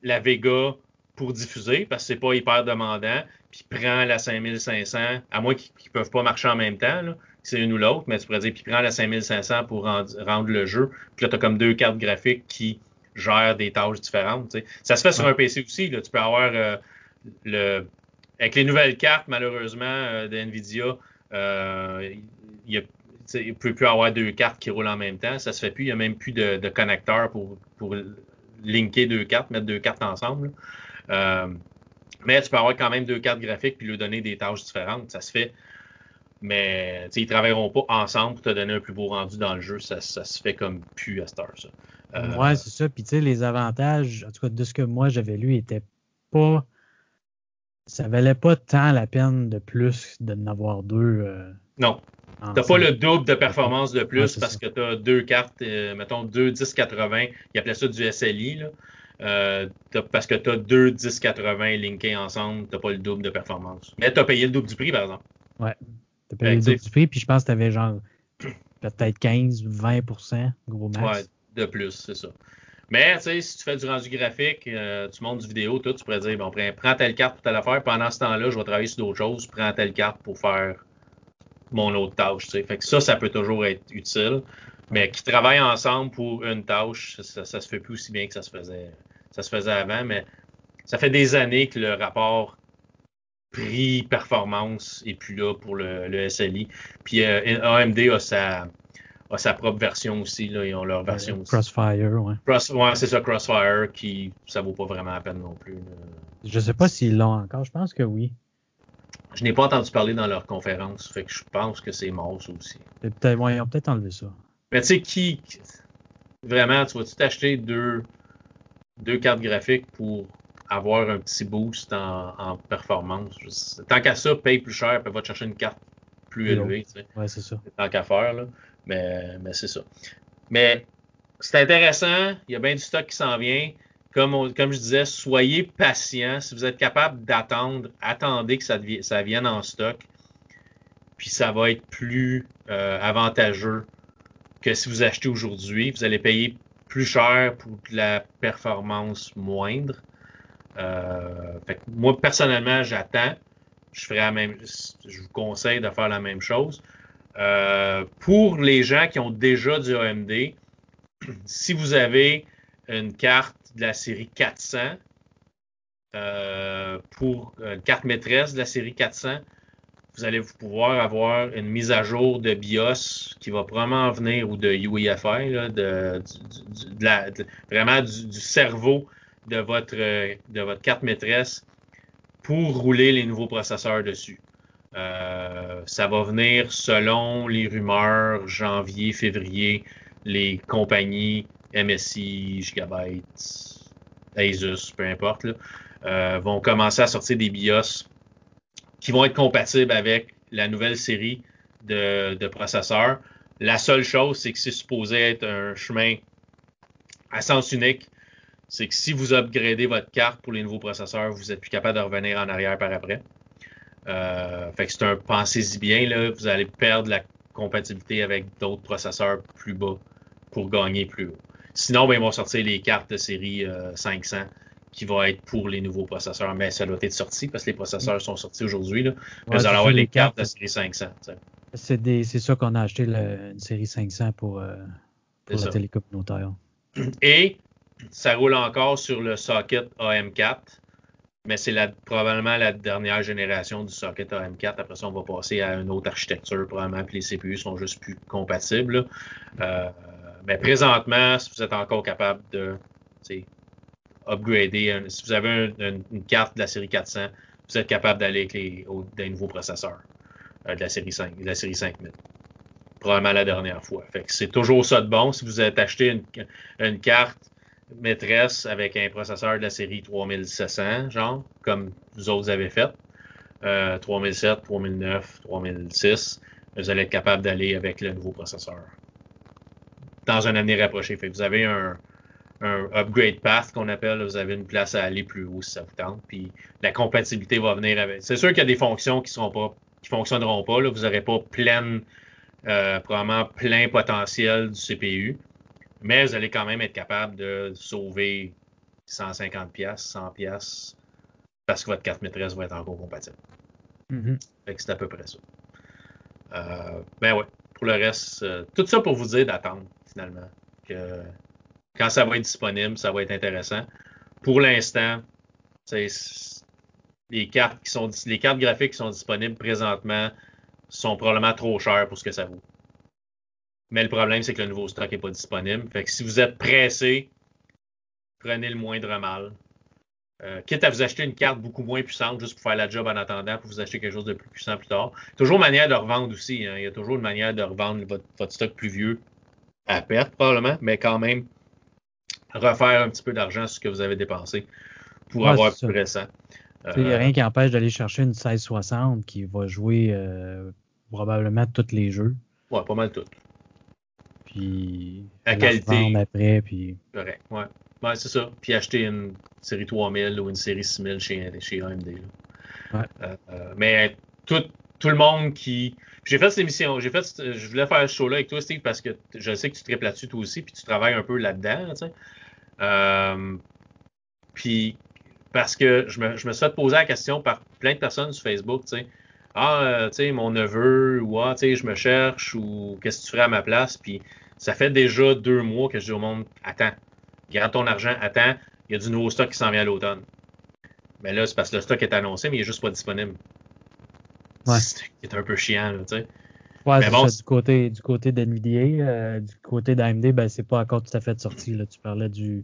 la Vega pour diffuser parce que c'est pas hyper demandant, puis prends la 5500, à moins qu'ils ne peuvent pas marcher en même temps, c'est une ou l'autre, mais tu pourrais dire, puis prends la 5500 pour rendre, le jeu. Puis là, tu as comme deux cartes graphiques qui gèrent des tâches différentes. Ça se fait sur un PC aussi. Là. Tu peux avoir euh, le. Avec les nouvelles cartes, malheureusement, euh, de NVIDIA, euh, il ne peut plus avoir deux cartes qui roulent en même temps. Ça se fait plus. Il n'y a même plus de, de connecteur pour, pour linker deux cartes, mettre deux cartes ensemble. Euh, mais tu peux avoir quand même deux cartes graphiques puis lui donner des tâches différentes. Ça se fait. Mais ils ne travailleront pas ensemble pour te donner un plus beau rendu dans le jeu. Ça, ça se fait comme plus à Star. Ça. Euh, ouais, c'est ça. Puis tu sais, les avantages, en tout cas de ce que moi j'avais lu, étaient pas ça valait pas tant la peine de plus de n'avoir deux. Euh, non. T'as pas le double de performance de plus parce que tu as deux cartes, euh, mettons deux 1080, ils appelaient ça du SLI, là. Euh, parce que tu as deux 1080 linkés ensemble, tu pas le double de performance. Mais tu as payé le double du prix, par exemple. Ouais. Tu as payé double du prix, puis je pense que tu avais genre peut-être 15, 20% gros max. Ouais, de plus, c'est ça. Mais, tu sais, si tu fais du rendu graphique, euh, tu montes du vidéo, tout, tu pourrais dire, bon, prends telle carte pour telle affaire. Pendant ce temps-là, je vais travailler sur d'autres choses. Prends telle carte pour faire mon autre tâche, tu sais. Fait que ça, ça peut toujours être utile. mais qui travaillent ensemble pour une tâche. Ça, ça, se fait plus aussi bien que ça se faisait, ça se faisait avant, mais ça fait des années que le rapport prix-performance est plus là pour le, SLI. Puis euh, AMD a sa, a sa propre version aussi. Là, ils ont leur version aussi. Crossfire, ouais. Cross, ouais, c'est ça, Crossfire, qui ça vaut pas vraiment la peine non plus. Là. Je sais pas s'ils l'ont encore, je pense que oui. Je n'ai pas entendu parler dans leur conférence, fait que je pense que c'est mort ça aussi. Peut-être, ouais, ils ont peut-être enlevé ça. Mais tu sais, qui. Vraiment, tu vas-tu t'acheter deux, deux cartes graphiques pour avoir un petit boost en, performance? tant qu'à ça, paye plus cher, puis va te chercher une carte plus élevée. Tu sais. Ouais, c'est ça. Tant qu'à faire, là. Mais, mais c'est ça. Mais c'est intéressant, il y a bien du stock qui s'en vient. Comme, comme je disais, soyez patient. Si vous êtes capable d'attendre, attendez que ça, ça vienne en stock. Puis ça va être plus euh, avantageux que si vous achetez aujourd'hui. Vous allez payer plus cher pour de la performance moindre. Euh, moi, personnellement, j'attends. Je ferai la même. Je vous conseille de faire la même chose. Euh, pour les gens qui ont déjà du AMD, si vous avez une carte de la série 400, euh, pour une carte maîtresse de la série 400, vous allez pouvoir avoir une mise à jour de BIOS qui va probablement venir ou de UEFI, de, vraiment du, cerveau de votre, de votre carte maîtresse pour rouler les nouveaux processeurs dessus. Euh, ça va venir selon les rumeurs, janvier, février, les compagnies MSI, Gigabyte, Asus, peu importe, euh, vont commencer à sortir des BIOS qui vont être compatibles avec la nouvelle série de, processeurs. La seule chose, c'est que c'est supposé être un chemin à sens unique. C'est que si vous upgradez votre carte pour les nouveaux processeurs, vous n'êtes plus capable de revenir en arrière par après. Euh, fait que c'est un pensez-y bien, là, vous allez perdre la compatibilité avec d'autres processeurs plus bas pour gagner plus haut. Sinon, ben, ils vont sortir les cartes de série 500 euh, qui vont être pour les nouveaux processeurs. Mais ça doit être sorti parce que les processeurs sont sortis aujourd'hui. Là. vous allez avoir les cartes de série 500. C'est ça qu'on a acheté une série 500 pour, euh, pour la télé communautaire. Et ça roule encore sur le socket AM4 mais c'est probablement la dernière génération du socket AM4. Après ça, on va passer à une autre architecture, probablement, puis les CPU sont juste plus compatibles. Euh, mais présentement, si vous êtes encore capable de upgrader, si vous avez une carte de la série 400, vous êtes capable d'aller avec les, des nouveaux processeurs euh, de la série 5, de la série 5000 probablement la dernière fois. Fait que c'est toujours ça de bon. Si vous avez acheté une, une carte maîtresse avec un processeur de la série 3700, genre, comme vous autres avez fait. Euh, 3007, 3009, 3006, vous allez être capable d'aller avec le nouveau processeur dans un avenir rapproché. Fait que vous avez un, un upgrade path qu'on appelle, vous avez une place à aller plus haut si ça vous tente. Puis la compatibilité va venir avec. C'est sûr qu'il y a des fonctions qui seront pas, qui fonctionneront pas. Là. Vous n'aurez pas pleine, euh, probablement plein potentiel du CPU. Mais vous allez quand même être capable de sauver 150 pièces, 100 pièces parce que votre carte maîtresse va être encore compatible. Mm-hmm. c'est à peu près ça. Euh, ben ouais, pour le reste, euh, tout ça pour vous dire d'attendre finalement que quand ça va être disponible, ça va être intéressant. Pour l'instant, les cartes qui sont les cartes graphiques qui sont disponibles présentement sont probablement trop chères pour ce que ça vaut. Mais le problème, c'est que le nouveau stock n'est pas disponible. Fait que si vous êtes pressé, prenez le moindre mal. Euh, quitte à vous acheter une carte beaucoup moins puissante juste pour faire la job en attendant, pour vous acheter quelque chose de plus puissant plus tard. Toujours une manière de revendre aussi. Hein. Il y a toujours une manière de revendre votre, stock plus vieux à perte, probablement, mais quand même refaire un petit peu d'argent sur ce que vous avez dépensé pour avoir plus récent. Il n'y a rien qui empêche d'aller chercher une 1660 qui va jouer euh, probablement tous les jeux. Ouais, pas mal toutes puis la qualité. après, puis... Correct, ouais. ouais c'est ça. Puis acheter une série 3000 ou une série 6000 chez, chez AMD. Ouais. Euh, euh, mais tout, tout le monde qui. J'ai fait cette émission, j'ai fait, je voulais faire ce show-là avec toi, Steve, parce que je sais que tu triples là-dessus toi aussi, puis tu travailles un peu là-dedans, tu sais. Euh, puis parce que je me, je me suis fait poser la question par plein de personnes sur Facebook, tu sais. Ah, tu sais, mon neveu, ou ah, tu sais, je me cherche, ou qu'est-ce que tu ferais à ma place, puis Ça fait déjà deux mois que je dis au monde, attends, garde ton argent, attends, il y a du nouveau stock qui s'en vient à l'automne. Mais là, c'est parce que le stock est annoncé, mais il est juste pas disponible. Ouais. C'est un peu chiant, là, tu sais. Ouais, Mais bon, ça, du côté, du côté d'NVIDIA, euh, du côté d'AMD, ben, c'est pas encore tout à fait sorti. Là. Tu parlais du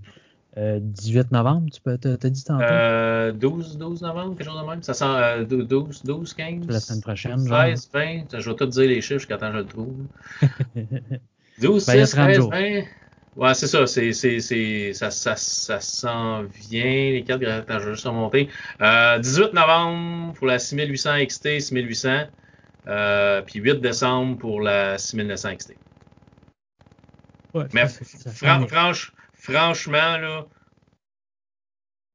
euh, 18 novembre, tu peux, t'as, dit tantôt? Euh, 12, 12 novembre, quelque chose de même. Ça sent euh, 12, 12, 15. la semaine prochaine, genre. 16, 20. Je vais tout dire les chiffres jusqu'à temps que je le trouve. 12, Ben, il y a 16, 30 13, jours. 20. Ouais, c'est ça. C'est, c'est, c'est, ça, ça, ça s'en vient. Les cartes attends, je vais juste remonter. Euh, 18 novembre pour la 6800 XT, 6800. Euh, puis 8 décembre pour la 6900 XT. Ouais, Mais fran- franche- franchement, là,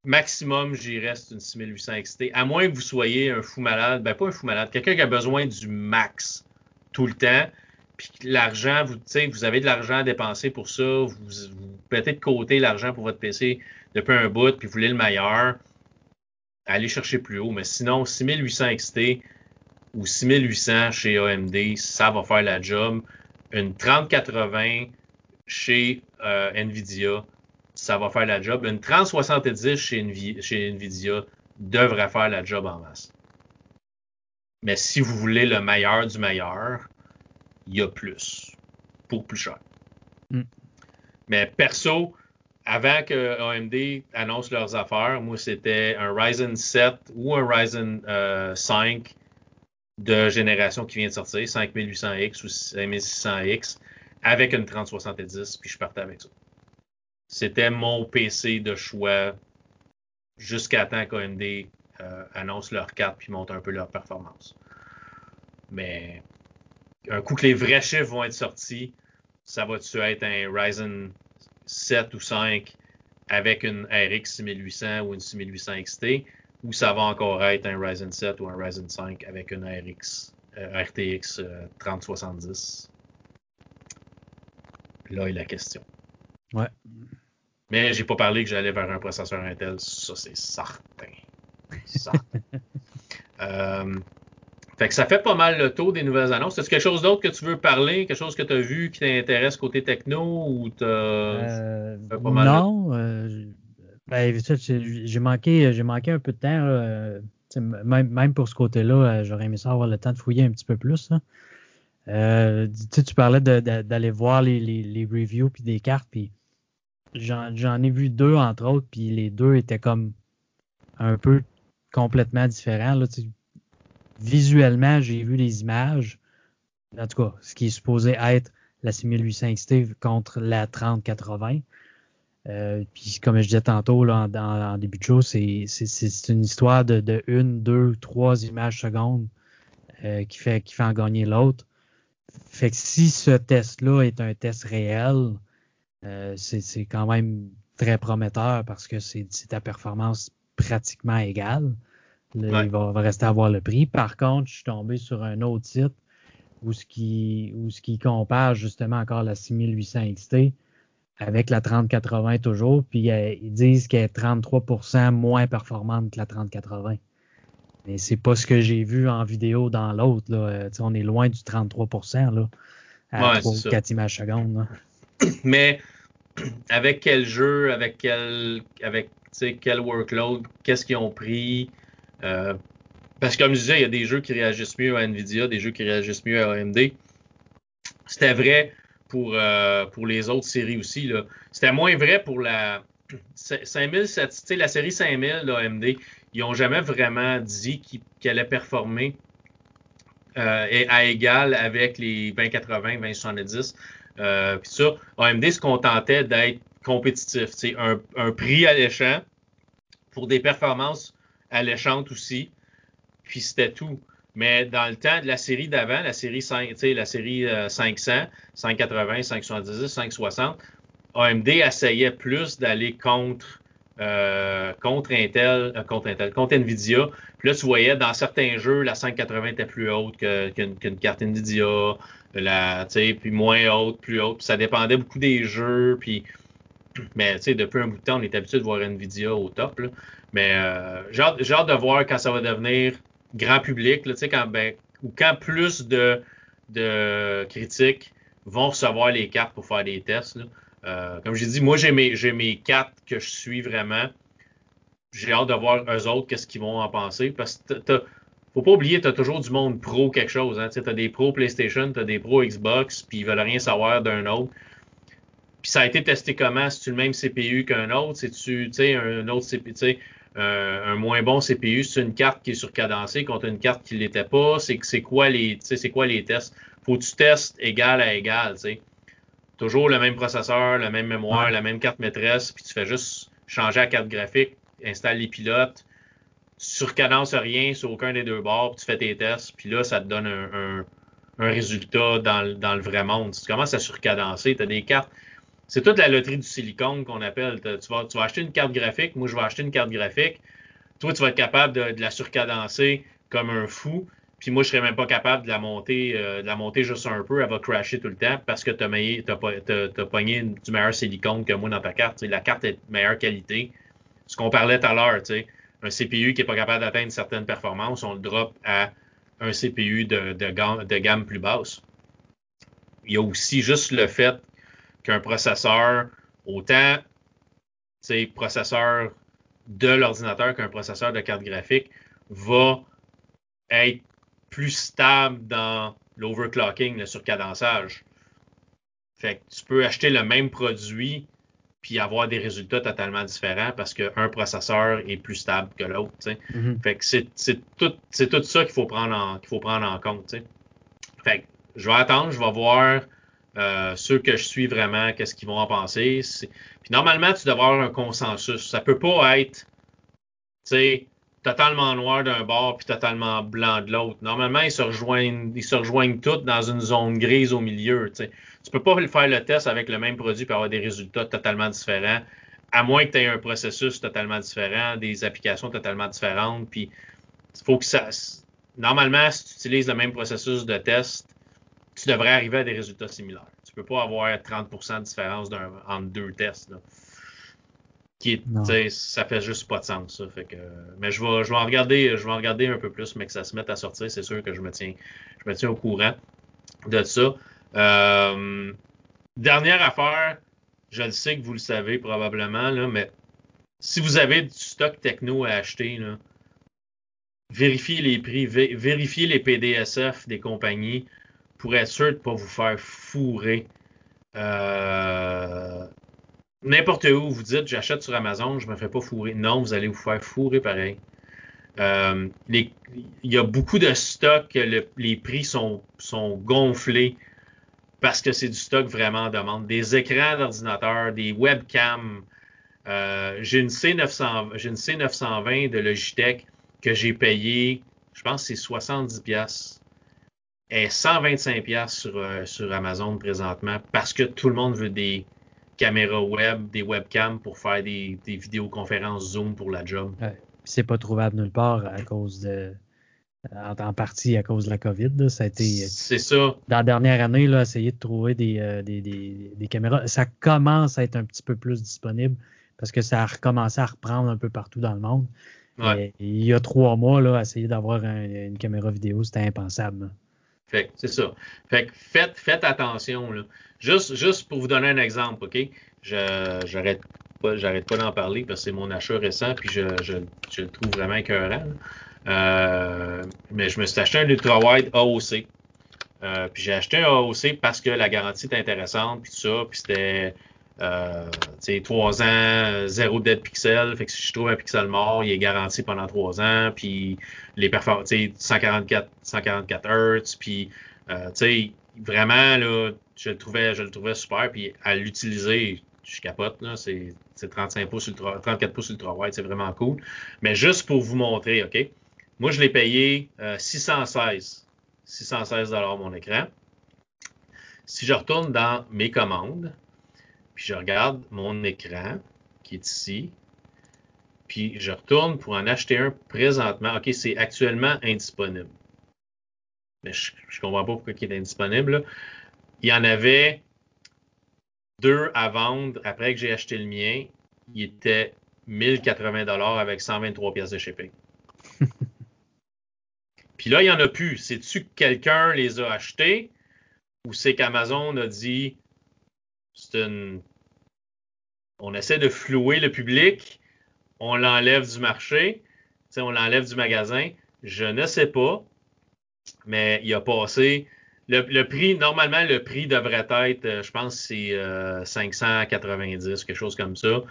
maximum, j'y reste une 6800 XT. À moins que vous soyez un fou malade, ben pas un fou malade, quelqu'un qui a besoin du max tout le temps, puis l'argent, vous, vous avez de l'argent à dépenser pour ça, vous, vous mettez de côté l'argent pour votre PC depuis un bout, puis vous voulez le meilleur, allez chercher plus haut. Mais sinon, 6800 XT ou 6800 chez AMD, ça va faire la job. Une 3080 chez euh, Nvidia, ça va faire la job. Une 3070 chez, Nvi- chez Nvidia devrait faire la job en masse. Mais si vous voulez le meilleur du meilleur, il y a plus. Pour plus cher. Mm. Mais perso, avant que AMD annonce leurs affaires, moi c'était un Ryzen 7 ou un Ryzen euh, 5 de génération qui vient de sortir, 5800X ou 5600X, avec une 3070, puis je partais avec ça. C'était mon PC de choix jusqu'à temps qu'AMD euh, annonce leur carte puis monte un peu leur performance. Mais un coup que les vrais chiffres vont être sortis, ça va-tu être un Ryzen 7 ou 5 avec une RX 6800 ou une 6800 XT, ou ça va encore être un Ryzen 7 ou un Ryzen 5 avec une RX, euh, RTX euh, 3070? Là est la question. Ouais. Mais j'ai pas parlé que j'allais vers un processeur Intel, ça c'est certain. Certain. Euh, fait que ça fait pas mal le tour des nouvelles annonces. Est-ce quelque chose d'autre que tu veux parler? Quelque chose que tu as vu qui t'intéresse côté techno ou t'as. Euh, fait pas mal non, euh, ben, ça, j'ai manqué, j'ai manqué un peu de temps. là, euh, même, même pour ce côté-là, euh, j'aurais aimé ça avoir le temps de fouiller un petit peu plus. là. Euh, tu parlais d'aller voir les, les, les reviews puis des cartes, puis j'en j'en ai vu deux entre autres, puis les deux étaient comme un peu complètement différents. Là. Visuellement, j'ai vu les images. En tout cas, ce qui est supposé être la 6800 XT contre la 3080. Euh, puis comme je disais tantôt là, en, début de show, c'est une histoire de, de une, deux, trois images secondes euh, qui, fait, en gagner l'autre. Fait que si ce test-là est un test réel, euh, c'est quand même très prometteur parce que c'est c'est ta performance pratiquement égale. Ouais. Il va, va rester à voir le prix. Par contre, je suis tombé sur un autre site où ce qui, où ce qui compare justement encore la 6800 XT avec la 3080 toujours, puis euh, ils disent qu'elle est 33% moins performante que la 3080. Mais c'est pas ce que j'ai vu en vidéo dans l'autre. là. Euh, on est loin du 33% là, à Ouais, 3 c'est ou ça. 4 images secondes. là. Mais avec quel jeu, avec quel, avec quel workload, qu'est-ce qu'ils ont pris? Euh, parce que comme je disais, il y a des jeux qui réagissent mieux à Nvidia, des jeux qui réagissent mieux à AMD. C'était vrai pour, euh, pour les autres séries aussi. C'était moins vrai pour la 5000, tu sais, la série 5000 là, AMD. Ils n'ont jamais vraiment dit qu'ils allaient performer euh, à égal avec les 2080, 2070. Euh, puis ça, AMD se contentait d'être compétitif. un prix alléchant pour des performances alléchantes aussi. Puis c'était tout. Mais dans le temps de la série d'avant, la série 5, tu sais, la série euh, 500, 580, 570, 560, AMD essayait plus d'aller contre euh, contre Intel, euh, contre Intel, contre Nvidia. Puis là, tu voyais dans certains jeux, la 580 était plus haute qu'une carte Nvidia, la, puis moins haute, plus haute. Ça dépendait beaucoup des jeux. Puis, mais depuis un bout de temps, on est habitué de voir Nvidia au top. Mais euh, j'ai hâte, de voir quand ça va devenir grand public, ben, ou quand plus de, critiques vont recevoir les cartes pour faire des tests. Euh, comme j'ai dit, moi, j'ai mes, cartes que je suis vraiment. J'ai hâte de voir eux autres qu'est-ce qu'ils vont en penser. Parce que faut pas oublier, tu as toujours du monde pro quelque chose. Hein. Tu as des pros PlayStation, tu as des pros Xbox, puis ils veulent rien savoir d'un autre. Puis ça a été testé comment? C'est-tu le même CPU qu'un autre? C'est-tu un autre CPU? Euh, un moins bon CPU, c'est une carte qui est surcadencée contre une carte qui ne l'était pas. C'est, c'est quoi les c'est quoi les tests? Faut que tu testes égal à égal. sais. Toujours le même processeur, la même mémoire, la même carte maîtresse, puis tu fais juste changer la carte graphique, installe les pilotes, tu surcadences rien sur aucun des deux bords, puis tu fais tes tests, puis là, ça te donne un, un, résultat dans, le vrai monde. Si tu commences à surcadencer, tu as des cartes. C'est toute la loterie du silicone qu'on appelle. Tu vas, tu vas acheter une carte graphique, moi je vais acheter une carte graphique. Toi, tu vas être capable de, la surcadencer comme un fou. Puis moi, je serais même pas capable de la monter, euh, de la monter juste un peu. Elle va crasher tout le temps parce que tu as, pogné du meilleur silicone que moi dans ta carte. la carte est de meilleure qualité. Ce qu'on parlait tout à l'heure, un CPU qui n'est pas capable d'atteindre certaines performances, on le drop à un CPU de, gamme, plus basse. Il y a aussi juste le fait qu'un processeur, autant processeur de l'ordinateur qu'un processeur de carte graphique, va être plus stable dans l'overclocking, le surcadençage. Fait que tu peux acheter le même produit puis avoir des résultats totalement différents parce qu'un processeur est plus stable que l'autre. Mm-hmm. Fait que c'est tout, tout ça qu'il faut prendre en qu'il faut prendre en compte. Fait que je vais attendre, je vais voir euh, ceux que je suis vraiment, qu'est-ce qu'ils vont en penser. Puis normalement, tu dois avoir un consensus. Ça peut pas être totalement noir d'un bord puis totalement blanc de l'autre. Normalement, ils se rejoignent, ils se rejoignent tous dans une zone grise au milieu. Tu Tu peux pas faire le test avec le même produit pour avoir des résultats totalement différents, à moins que tu aies un processus totalement différent, des applications totalement différentes. Puis, faut que ça. Normalement, si tu utilises le même processus de test, tu devrais arriver à des résultats similaires. Tu peux pas avoir 30% de différence entre deux tests. Là qui est, ça fait juste pas de sens. Ça. Fait que, mais je vais, je vais en regarder, je vais en regarder un peu plus, mais que ça se mette à sortir, c'est sûr que je me tiens, je me tiens au courant de ça. Euh, dernière affaire, je le sais que vous le savez probablement, là, mais si vous avez du stock techno à acheter, là, vérifiez les prix, vérifiez les PDSF des compagnies pour être sûr de ne pas vous faire fourrer. Euh, n'importe où, vous dites j'achète sur Amazon, je me fais pas fourrer. Non, vous allez vous faire fourrer pareil. Euh, il y a beaucoup de stocks, les prix sont, gonflés parce que c'est du stock vraiment en demande. Des écrans d'ordinateur, des webcams. Euh, j'ai une C900, j'ai une C920 de Logitech que j'ai payé, je pense que c'est 70 et 125 pièces sur, euh, sur Amazon présentement parce que tout le monde veut des, caméras web, des webcams pour faire des, vidéoconférences Zoom pour la job. c'est pas trouvable nulle part à cause de. En, partie à cause de la COVID. ça a été. C'est ça. Dans la dernière année, là, essayer de trouver euh, des, des, caméras. Ça commence à être un petit peu plus disponible parce que ça a recommencé à reprendre un peu partout dans le monde. il y a trois mois, là, essayer d'avoir une caméra vidéo, c'était impensable. Fait c'est ça. Fait que faites, faites attention. Là. Juste, juste pour vous donner un exemple, OK? J'arrête pas, j'arrête pas d'en parler parce que c'est mon achat récent, puis je, je, je le trouve vraiment écœurant. Euh, mais je me suis acheté un ultra-wide AOC. Euh, puis j'ai acheté un AOC parce que la garantie était intéressante, puis ça, puis c'était euh, 3 ans, zéro dead pixel. Fait que si je trouve un pixel mort, il est garanti pendant 3 ans. Puis les performances, 144, 144 Hz. Puis, euh, vraiment, là, je le trouvais, je le trouvais super. Puis à l'utiliser, je capote, là, c'est 35 pouces ultra, 34 pouces ultra wide, c'est vraiment cool. Mais juste pour vous montrer, OK? Moi, je l'ai payé 616. Euh, 616 mon écran. Si je retourne dans mes commandes, puis je regarde mon écran qui est ici, puis je retourne pour en acheter un présentement. OK, c'est actuellement indisponible. Mais je ne comprends pas pourquoi il est indisponible. Il y en avait deux à vendre après que j'ai acheté le mien. Il était 1080 dollars avec 123 pièces de shipping. Puis là, il n'y en a plus. C'est-tu que quelqu'un les a achetés où c'est qu'Amazon a dit c'est une. On essaie de flouer le public, on l'enlève du marché, on l'enlève du magasin. Je ne sais pas, mais il a passé. Le, prix, normalement, le prix devrait être, euh, je pense, c'est 590, euh, quelque chose comme ça.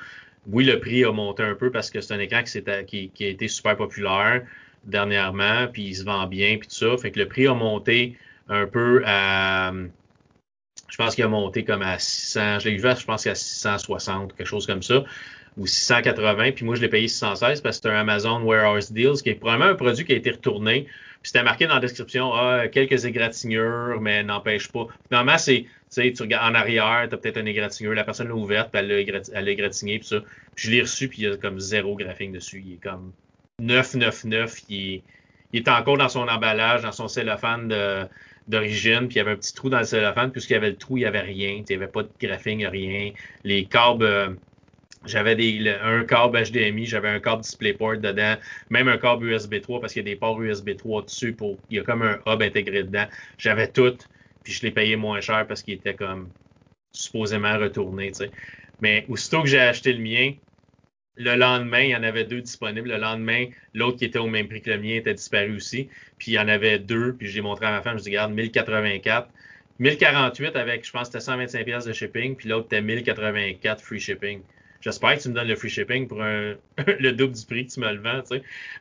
Oui, le prix a monté un peu parce que c'est un écran qui, qui, a été super populaire dernièrement, puis il se vend bien, puis tout ça. Fait que le prix a monté un peu à. Je pense qu'il a monté comme à 600. Je l'ai vu, je pense qu'à 660, quelque chose comme ça ou 680, puis moi je l'ai payé 616 parce que c'est un Amazon Warehouse Deals qui est probablement un produit qui a été retourné. Puis c'était marqué dans la description, ah, quelques égratignures, mais n'empêche pas. Finalement, c'est, tu sais, tu regardes en arrière, tu as peut-être une égratignure, la personne l'a ouverte, puis elle l'a égratigné, puis ça. Puis je l'ai reçu, puis il y a comme zéro graphique dessus. Il est comme 999, il est, il est encore dans son emballage, dans son cellophane d'origine, puis il y avait un petit trou dans le cellophane, puisqu'il y avait le trou, il n'y avait rien, il n'y avait pas de graphing, rien. Les câbles, euh, j'avais un câble HDMI, j'avais un câble DisplayPort dedans, même un câble USB 3 parce qu'il y a des ports USB 3 dessus pour. Il y a comme un hub intégré dedans. J'avais tout, puis je l'ai payé moins cher parce qu'il était comme supposément retourné. Tu sais. Mais aussitôt que j'ai acheté le mien, le lendemain, il y en avait deux disponibles. Le lendemain, l'autre qui était au même prix que le mien était disparu aussi. Puis il y en avait deux, puis j'ai montré à ma femme, je dis, regarde, 1084. 1048 avec, je pense, c'était 125 pièces de shipping, puis l'autre était 1084 free shipping. J'espère que tu me donnes le free shipping pour le double du prix que tu me le vends.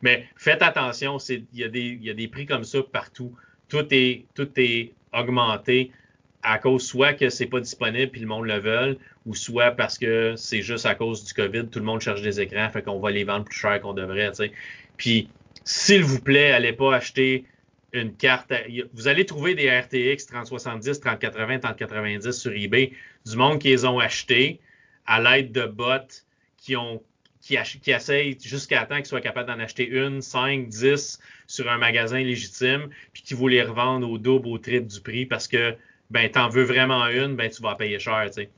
Mais faites attention, il y, a des, y a des prix comme ça partout. Tout est augmenté à cause soit que c'est pas disponible puis le monde le veut, ou soit parce que c'est juste à cause du COVID, tout le monde cherche des écrans, fait qu'on va les vendre plus cher qu'on devrait. Puis, s'il vous plaît, allez pas acheter une carte. Vous allez trouver des RTX 3070, 3080, 3090 sur eBay, du monde qui les ont achetés à l'aide de bots qui ont qui, qui essayent jusqu'à temps qu'ils soient capables d'en acheter une, cinq, dix sur un magasin légitime, puis qui vont les revendre au double, au triple du prix parce que ben t'en veux vraiment une, ben tu vas payer cher, tu sais.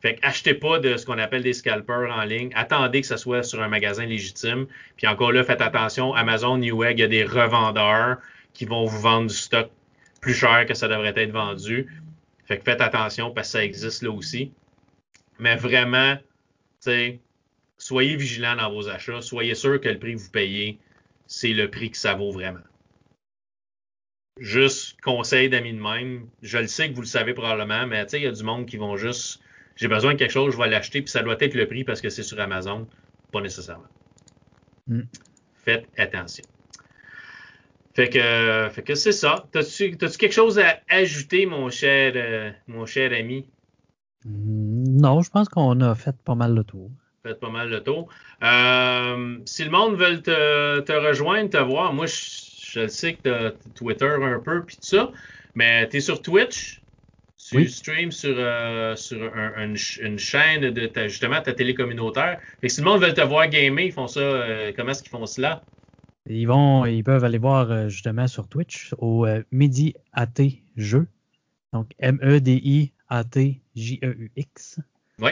Fait achetez pas de ce qu'on appelle des scalpers en ligne. Attendez que ce soit sur un magasin légitime. Puis encore là, faites attention, Amazon, Newegg, il y a des revendeurs qui vont vous vendre du stock plus cher que ça devrait être vendu. Fait que faites attention parce que ça existe là aussi. Mais vraiment, soyez vigilants dans vos achats. Soyez sûr que le prix que vous payez, c'est le prix que ça vaut vraiment. Juste conseil d'amis de même. Je le sais que vous le savez probablement, mais il y a du monde qui vont juste. J'ai besoin de quelque chose, je vais l'acheter, puis ça doit être le prix parce que c'est sur Amazon. Pas nécessairement. Mm. Faites attention. Fait que, fait que c'est ça. T'as-tu quelque chose à ajouter, mon cher, euh, mon cher ami? Non, je pense qu'on a fait pas mal le tour. Fait pas mal le tour. Euh, si le monde veut te, rejoindre, te voir, moi, je, sais que tu as Twitter un peu, puis tout ça, mais tu es sur Twitch? Tu streams sur, euh, sur une chaîne de ta, justement ta télé communautaire. Fait que si le monde veut te voir gamer, ils font ça. Euh, comment est-ce qu'ils font cela? Ils vont, ils peuvent aller voir justement sur Twitch au Midi AT Jeu. Donc M-E-D-I a-T-J-E-U-X. Oui.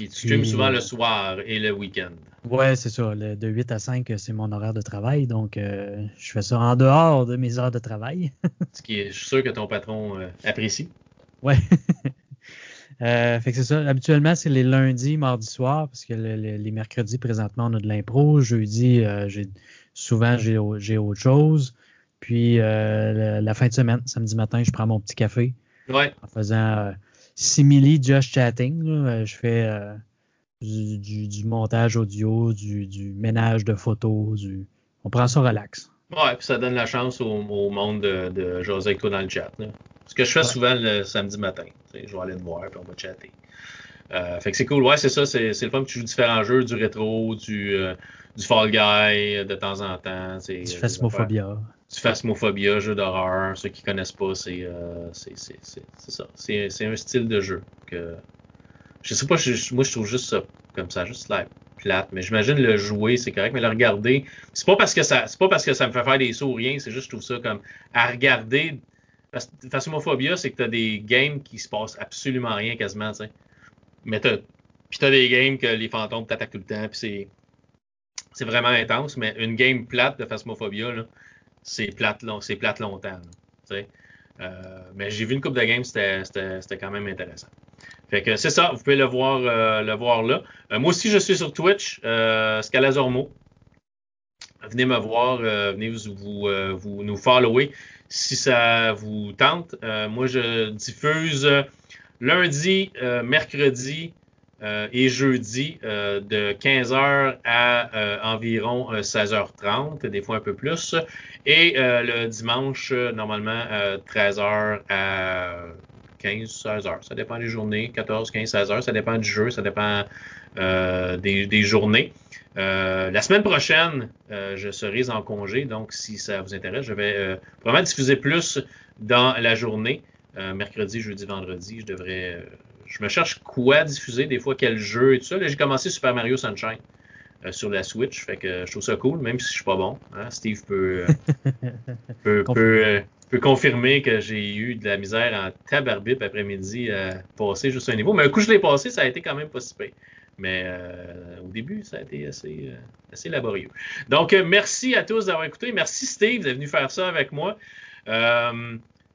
Puis tu streams souvent le soir et le week-end. Ouais, c'est ça. de 8 à 5, c'est mon horaire de travail. Donc, euh, je fais ça en dehors de mes heures de travail. Ce qui est, je suis sûr que ton patron euh, apprécie. Ouais. euh, fait que c'est ça. Habituellement, c'est les lundis, mardis soir, parce que les mercredis, présentement, on a de l'impro. Jeudi, euh, j'ai, souvent, j'ai, autre chose. Puis, la fin de semaine, samedi matin, je prends mon petit café. En faisant simili just chatting. Euh, je fais euh, du, montage audio, du, ménage de photos, du. On prend ça relax. Ouais, puis ça donne la chance au, monde de, de avec toi dans le chat. Ce que je fais souvent le samedi matin. Je vais aller te voir puis on va chatter. fait que c'est cool. Ouais, c'est ça. C'est, le fun que tu joues différents jeux, du rétro, du, du Fall Guy de temps en temps. Du Phasmophobia du Phasmophobia, jeu d'horreur. Ceux qui connaissent pas, c'est euh, c'est ça. C'est un style de jeu que je sais pas, moi je trouve juste ça comme ça, juste la plate. Mais j'imagine le jouer, c'est correct, mais le regarder, c'est pas parce que ça, c'est pas parce que ça me fait faire des sauts rien, c'est juste je trouve ça comme à regarder. Parce que Phasmophobia, c'est que t'as des games qui se passent absolument rien quasiment, tu sais. Mais t'as, puis t'as des games que les fantômes t'attaquent tout le temps, puis c'est, c'est vraiment intense. Mais une game plate de Phasmophobia là, c'est plate, long, plate longtemps. mais j'ai vu une coupe de games, c'était quand même intéressant. Fait que c'est ça, vous pouvez le voir, le voir là. moi aussi, je suis sur Twitch, Scalazormo. Venez me voir, venez vous, vous, vous, nous follower si ça vous tente. moi, je diffuse lundi, mercredi, euh, et jeudi euh, de 15h à euh, environ 16h30, des fois un peu plus. Et le dimanche, normalement, 13h à 15, 16h. Ça dépend des journées, 14, 15, 16h. Ça dépend du jeu, ça dépend des, des, journées. la semaine prochaine, je serai en congé, donc si ça vous intéresse, je vais vraiment diffuser plus dans la journée. mercredi, jeudi, vendredi, je devrais je me cherche quoi diffuser, des fois quel jeu et tout ça. Là, j'ai commencé Super Mario Sunshine euh, sur la Switch, fait que je trouve ça cool, même si je suis pas bon. Hein. Steve peut, euh, peut, euh, peut, confirmer que j'ai eu de la misère en tabarbip après-midi à passer juste un niveau. Mais un coup je l'ai passé, ça a été quand même pas si pire. Mais au début, ça a été assez, assez laborieux. Donc, merci à tous d'avoir écouté. Merci Steve d'être venu faire ça avec moi.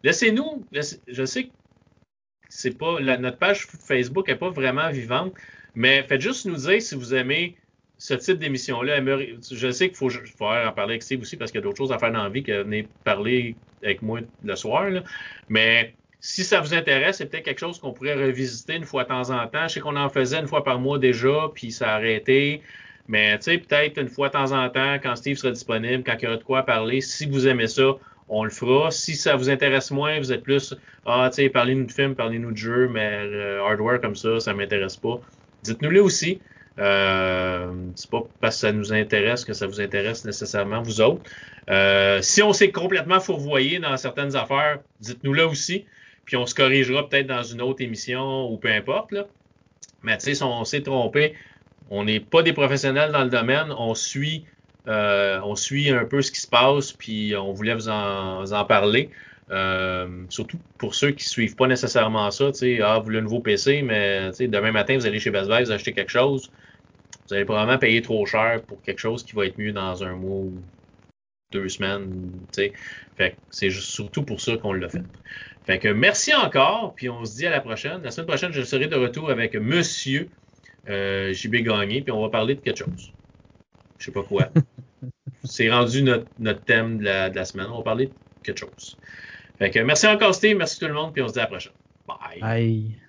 laissez-nous, je sais que c'est pas notre page Facebook n'est pas vraiment vivante, mais faites juste nous dire si vous aimez ce type d'émission-là. Je sais qu'il faut, en parler avec Steve aussi parce qu'il y a d'autres choses à faire dans la vie que venir parler avec moi le soir. Mais si ça vous intéresse, c'est peut-être quelque chose qu'on pourrait revisiter une fois de temps en temps. Je sais qu'on en faisait une fois par mois déjà, puis ça a arrêté. Mais tu sais, peut-être une fois de temps en temps, quand Steve sera disponible, quand il y aura de quoi parler, si vous aimez ça, on le fera. Si ça vous intéresse moins, vous êtes plus Ah, tu sais, parlez-nous de films, parlez-nous de jeux, mais le hardware comme ça, ça m'intéresse pas. Dites-nous-le aussi. Euh, c'est pas parce que ça nous intéresse que ça vous intéresse nécessairement, vous autres. Euh, si on s'est complètement fourvoyé dans certaines affaires, dites-nous-le aussi. Puis on se corrigera peut-être dans une autre émission ou peu importe. Là. Mais tu sais, si on s'est trompé, on n'est pas des professionnels dans le domaine, on suit euh, on suit un peu ce qui se passe, puis on voulait vous en, parler. Euh, surtout pour ceux qui suivent pas nécessairement ça, ah, vous voulez un nouveau PC, mais demain matin, vous allez chez Best Buy, vous achetez quelque chose, vous allez probablement payer trop cher pour quelque chose qui va être mieux dans un mois ou deux semaines, c'est surtout pour ça qu'on l'a fait. Fait que merci encore, puis on se dit à la prochaine. La semaine prochaine, je serai de retour avec Monsieur euh, JB Gagné, puis on va parler de quelque chose. Je sais pas quoi. C'est rendu notre, thème de la, semaine. On va parler de quelque chose. Fait que merci encore, Steve. Merci tout le monde. Puis on se dit à la prochaine. Bye. Bye.